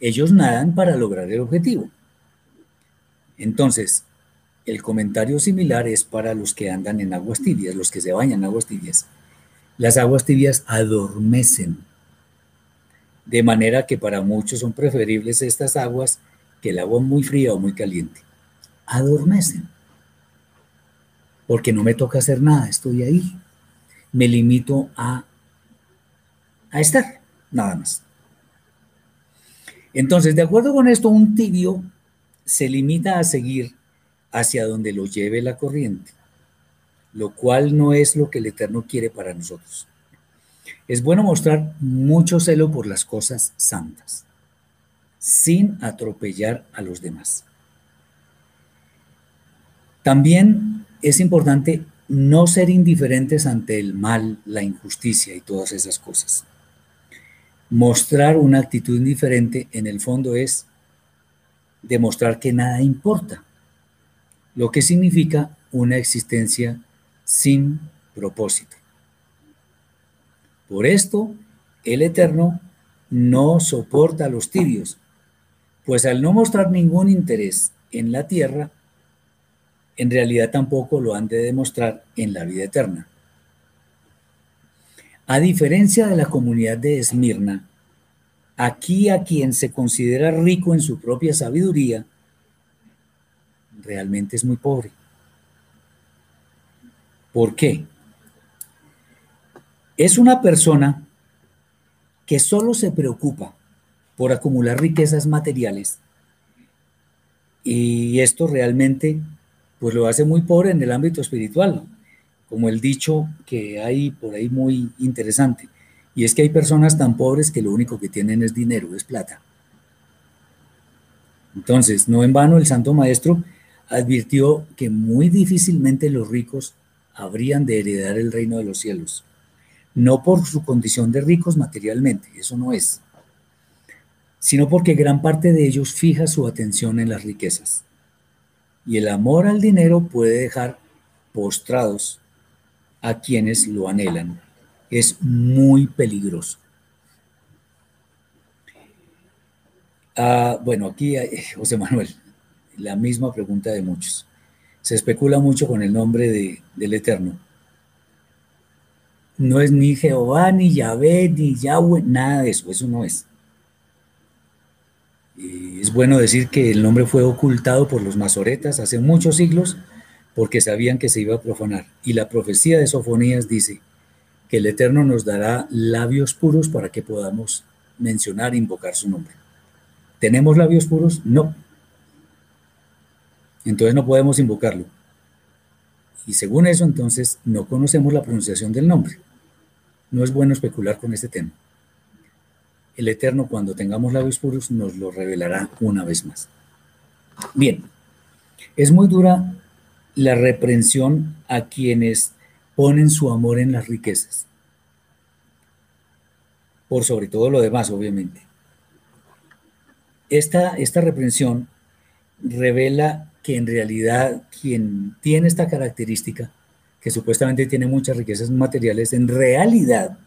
ellos nadan para lograr el objetivo. Entonces, el comentario similar es para los que andan en aguas tibias, los que se bañan en aguas tibias. Las aguas tibias adormecen de manera que para muchos son preferibles estas aguas que el agua muy fría o muy caliente. Adormecen, porque no me toca hacer nada, estoy ahí. Me limito a, a estar, nada más. Entonces, de acuerdo con esto, un tibio se limita a seguir hacia donde lo lleve la corriente, lo cual no es lo que el Eterno quiere para nosotros. Es bueno mostrar mucho celo por las cosas santas, sin atropellar a los demás. También es importante no ser indiferentes ante el mal, la injusticia y todas esas cosas. Mostrar una actitud indiferente en el fondo es demostrar que nada importa, lo que significa una existencia sin propósito. Por esto, el Eterno no soporta a los tibios, pues al no mostrar ningún interés en la tierra, en realidad tampoco lo han de demostrar en la vida eterna. A diferencia de la comunidad de Esmirna, aquí a quien se considera rico en su propia sabiduría, realmente es muy pobre. ¿Por qué? Es una persona que solo se preocupa por acumular riquezas materiales. Y esto realmente pues lo hace muy pobre en el ámbito espiritual, como el dicho que hay por ahí muy interesante, y es que hay personas tan pobres que lo único que tienen es dinero, es plata. Entonces, no en vano el Santo Maestro advirtió que muy difícilmente los ricos habrían de heredar el reino de los cielos, no por su condición de ricos materialmente, eso no es, sino porque gran parte de ellos fija su atención en las riquezas. Y el amor al dinero puede dejar postrados a quienes lo anhelan. Es muy peligroso. Ah, bueno, aquí, José Manuel, la misma pregunta de muchos. Se especula mucho con el nombre del Eterno. No es ni Jehová, ni Yahvé, ni Yahweh, nada de eso, eso no es. es bueno decir que el nombre fue ocultado por los masoretas hace muchos siglos porque sabían que se iba a profanar. Y la profecía de Sofonías dice que el Eterno nos dará labios puros para que podamos mencionar invocar su nombre. ¿Tenemos labios puros? No. Entonces no podemos invocarlo. Y según eso, entonces no conocemos la pronunciación del nombre. No es bueno especular con este tema. El Eterno, cuando tengamos labios puros, nos lo revelará una vez más. Bien, es muy dura la reprensión a quienes ponen su amor en las riquezas. Por sobre todo lo demás, obviamente. Esta, esta reprensión revela que en realidad quien tiene esta característica, que supuestamente tiene muchas riquezas materiales, en realidad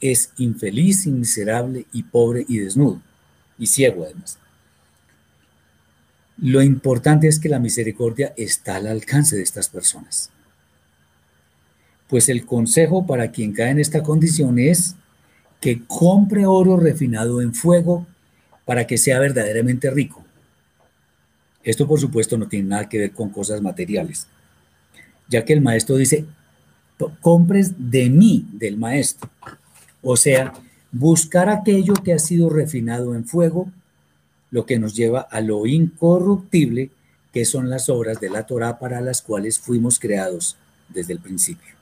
es infeliz, miserable y pobre y desnudo, y ciego además. Lo importante es que la misericordia está al alcance de estas personas. Pues el consejo para quien cae en esta condición es que compre oro refinado en fuego para que sea verdaderamente rico esto por supuesto no tiene nada que ver con cosas materiales, ya que el maestro dice, compres de mí, del maestro. O sea, buscar aquello que ha sido refinado en fuego, lo que nos lleva a lo incorruptible, que son las obras de la Torah para las cuales fuimos creados desde el principio.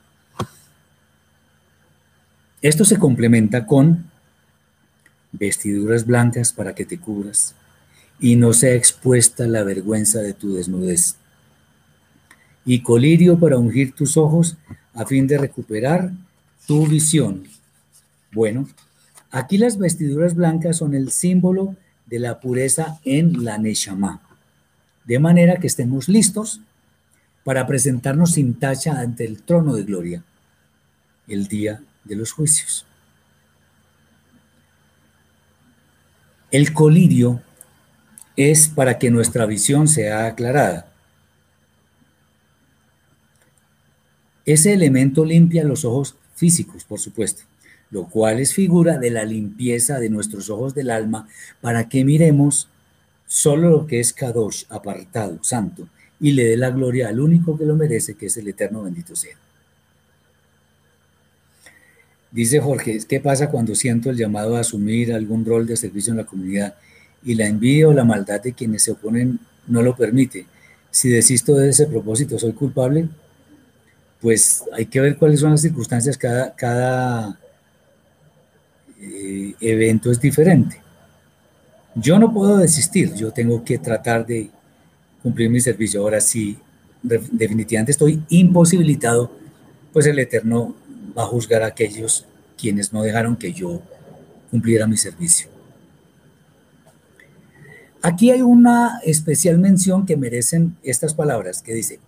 Esto se complementa con vestiduras blancas para que te cubras, y no sea expuesta la vergüenza de tu desnudez. Y colirio para ungir tus ojos a fin de recuperar tu visión. Bueno, aquí las vestiduras blancas son el símbolo de la pureza en la Neshama, de manera que estemos listos para presentarnos sin tacha ante el trono de gloria el día de los juicios. El colirio es para que nuestra visión sea aclarada. Ese elemento limpia los ojos físicos, por supuesto, lo cual es figura de la limpieza de nuestros ojos del alma para que miremos solo lo que es Kadosh, apartado, santo, y le dé la gloria al único que lo merece, que es el eterno bendito sea. Dice Jorge, ¿qué pasa cuando siento el llamado a asumir algún rol de servicio en la comunidad y la envidia o la maldad de quienes se oponen no lo permite. Si desisto de ese propósito, soy culpable, pues hay que ver cuáles son las circunstancias, cada, cada eh, evento es diferente. Yo no puedo desistir, yo tengo que tratar de cumplir mi servicio. Ahora, si definitivamente estoy imposibilitado, pues el Eterno va a juzgar a aquellos quienes no dejaron que yo cumpliera mi servicio. Aquí hay una especial mención que merecen estas palabras, que dice,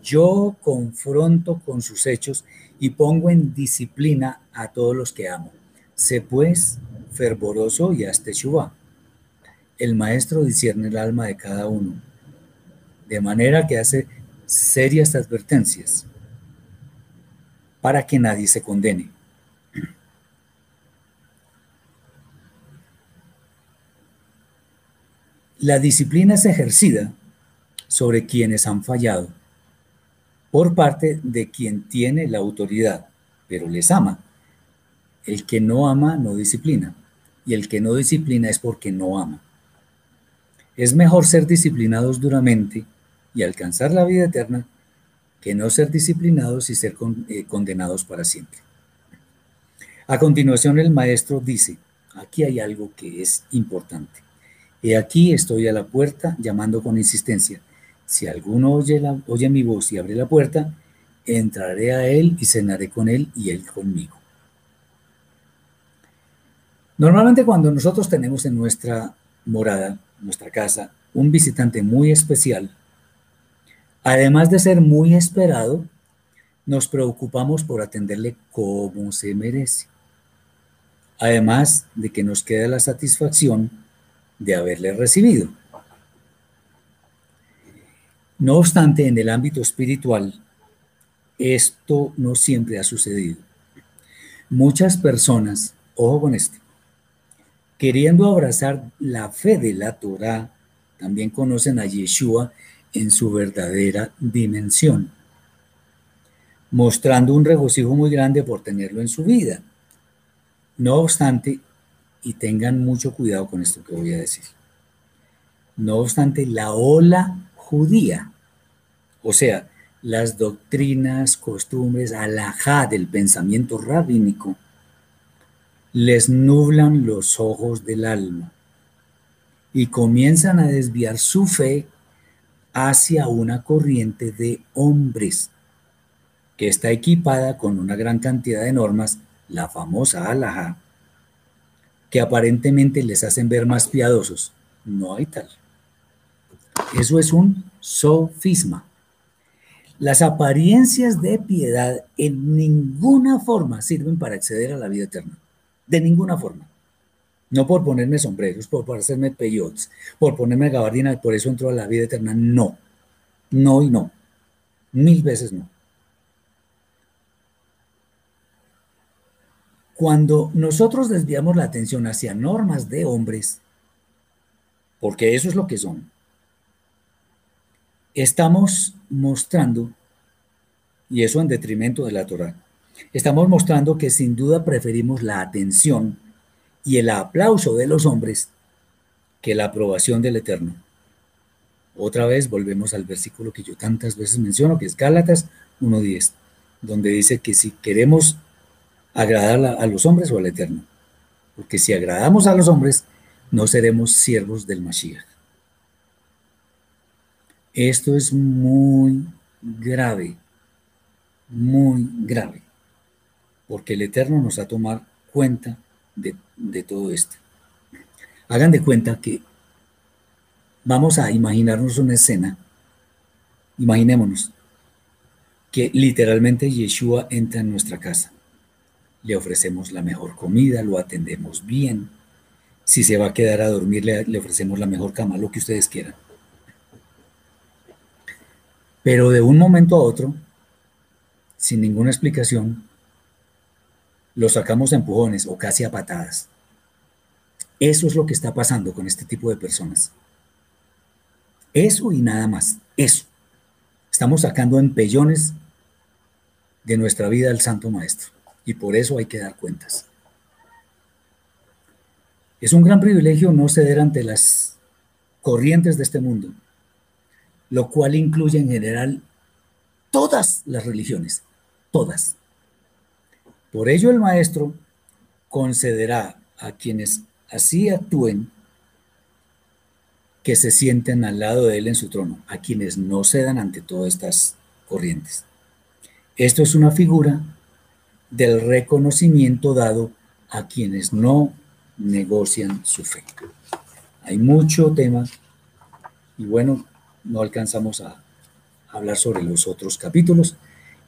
yo confronto con sus hechos y pongo en disciplina a todos los que amo. Sé pues fervoroso y hazte Shubá. El maestro discierne el alma de cada uno, de manera que hace serias advertencias para que nadie se condene. La disciplina es ejercida sobre quienes han fallado por parte de quien tiene la autoridad, pero les ama. El que no ama no disciplina, y el que no disciplina es porque no ama. Es mejor ser disciplinados duramente y alcanzar la vida eterna que no ser disciplinados y ser eh, condenados para siempre. A continuación el maestro dice, aquí hay algo que es importante. He aquí estoy a la puerta llamando con insistencia. Si alguno oye, oye mi voz y abre la puerta, entraré a él y cenaré con él y él conmigo. Normalmente cuando nosotros tenemos en nuestra morada, nuestra casa, un visitante muy especial, además de ser muy esperado, nos preocupamos por atenderle como se merece. Además de que nos queda la satisfacción de haberle recibido. No obstante, en el ámbito espiritual, esto no siempre ha sucedido. Muchas personas, ojo con esto, queriendo abrazar la fe de la Torah, también conocen a Yeshua en su verdadera dimensión, mostrando un regocijo muy grande por tenerlo en su vida. No obstante, y tengan mucho cuidado con esto que voy a decir. No obstante, la ola judía, o sea, las doctrinas, costumbres, alajá del pensamiento rabínico, les nublan los ojos del alma y comienzan a desviar su fe hacia una corriente de hombres que está equipada con una gran cantidad de normas, la famosa alajá, que aparentemente les hacen ver más piadosos. No hay tal. Eso es un sofisma. Las apariencias de piedad en ninguna forma sirven para acceder a la vida eterna. De ninguna forma. No por ponerme sombreros, por, hacerme peyotes, por ponerme gabardina por eso entro a la vida eterna. No. No y no. Mil veces no. Cuando nosotros desviamos la atención hacia normas de hombres, porque eso es lo que son, estamos mostrando, y eso en detrimento de la Torah, estamos mostrando que sin duda preferimos la atención y el aplauso de los hombres que la aprobación del Eterno. Otra vez volvemos al versículo que yo tantas veces menciono, que es Gálatas 1.10, donde dice que si queremos agradar a los hombres o al Eterno. Porque si agradamos a los hombres, no seremos siervos del Mashiach. Esto es muy grave, muy grave, porque el Eterno nos ha tomado cuenta de, de todo esto. Hagan de cuenta que vamos a imaginarnos una escena, imaginémonos que literalmente Yeshua entra en nuestra casa le ofrecemos la mejor comida, lo atendemos bien. Si se va a quedar a dormir, le, ofrecemos la mejor cama, lo que ustedes quieran. Pero de un momento a otro, sin ninguna explicación, lo sacamos a empujones o casi a patadas. Eso es lo que está pasando con este tipo de personas. Eso y nada más. Eso. Estamos sacando empellones de nuestra vida al Santo Maestro y por eso hay que dar cuentas. Es un gran privilegio no ceder ante las corrientes de este mundo, lo cual incluye en general todas las religiones, todas. Por ello el maestro concederá a quienes así actúen que se sienten al lado de él en su trono, a quienes no cedan ante todas estas corrientes. Esto es una figura del reconocimiento dado a quienes no negocian su fe. Hay mucho tema y bueno, no alcanzamos a hablar sobre los otros capítulos,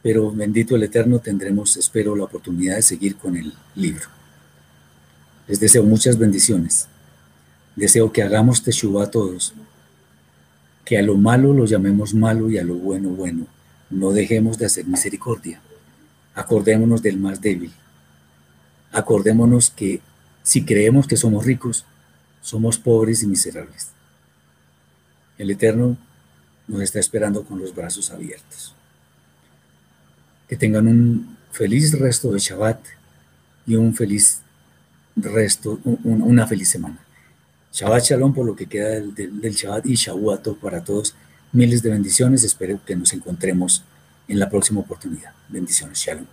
pero bendito el Eterno tendremos, espero, la oportunidad de seguir con el libro. Les deseo muchas bendiciones. Deseo que hagamos Teshuvah a todos que a lo malo lo llamemos malo y a lo bueno bueno. No dejemos de hacer misericordia. Acordémonos del más débil. Acordémonos que si creemos que somos ricos, somos pobres y miserables. El Eterno nos está esperando con los brazos abiertos. Que tengan un feliz resto de Shabbat y un feliz resto, una feliz semana. Shabbat Shalom por lo que queda del, del, Shabbat y Shavuot para todos. Miles de bendiciones. Espero que nos encontremos en la próxima oportunidad. Bendiciones. Shalom.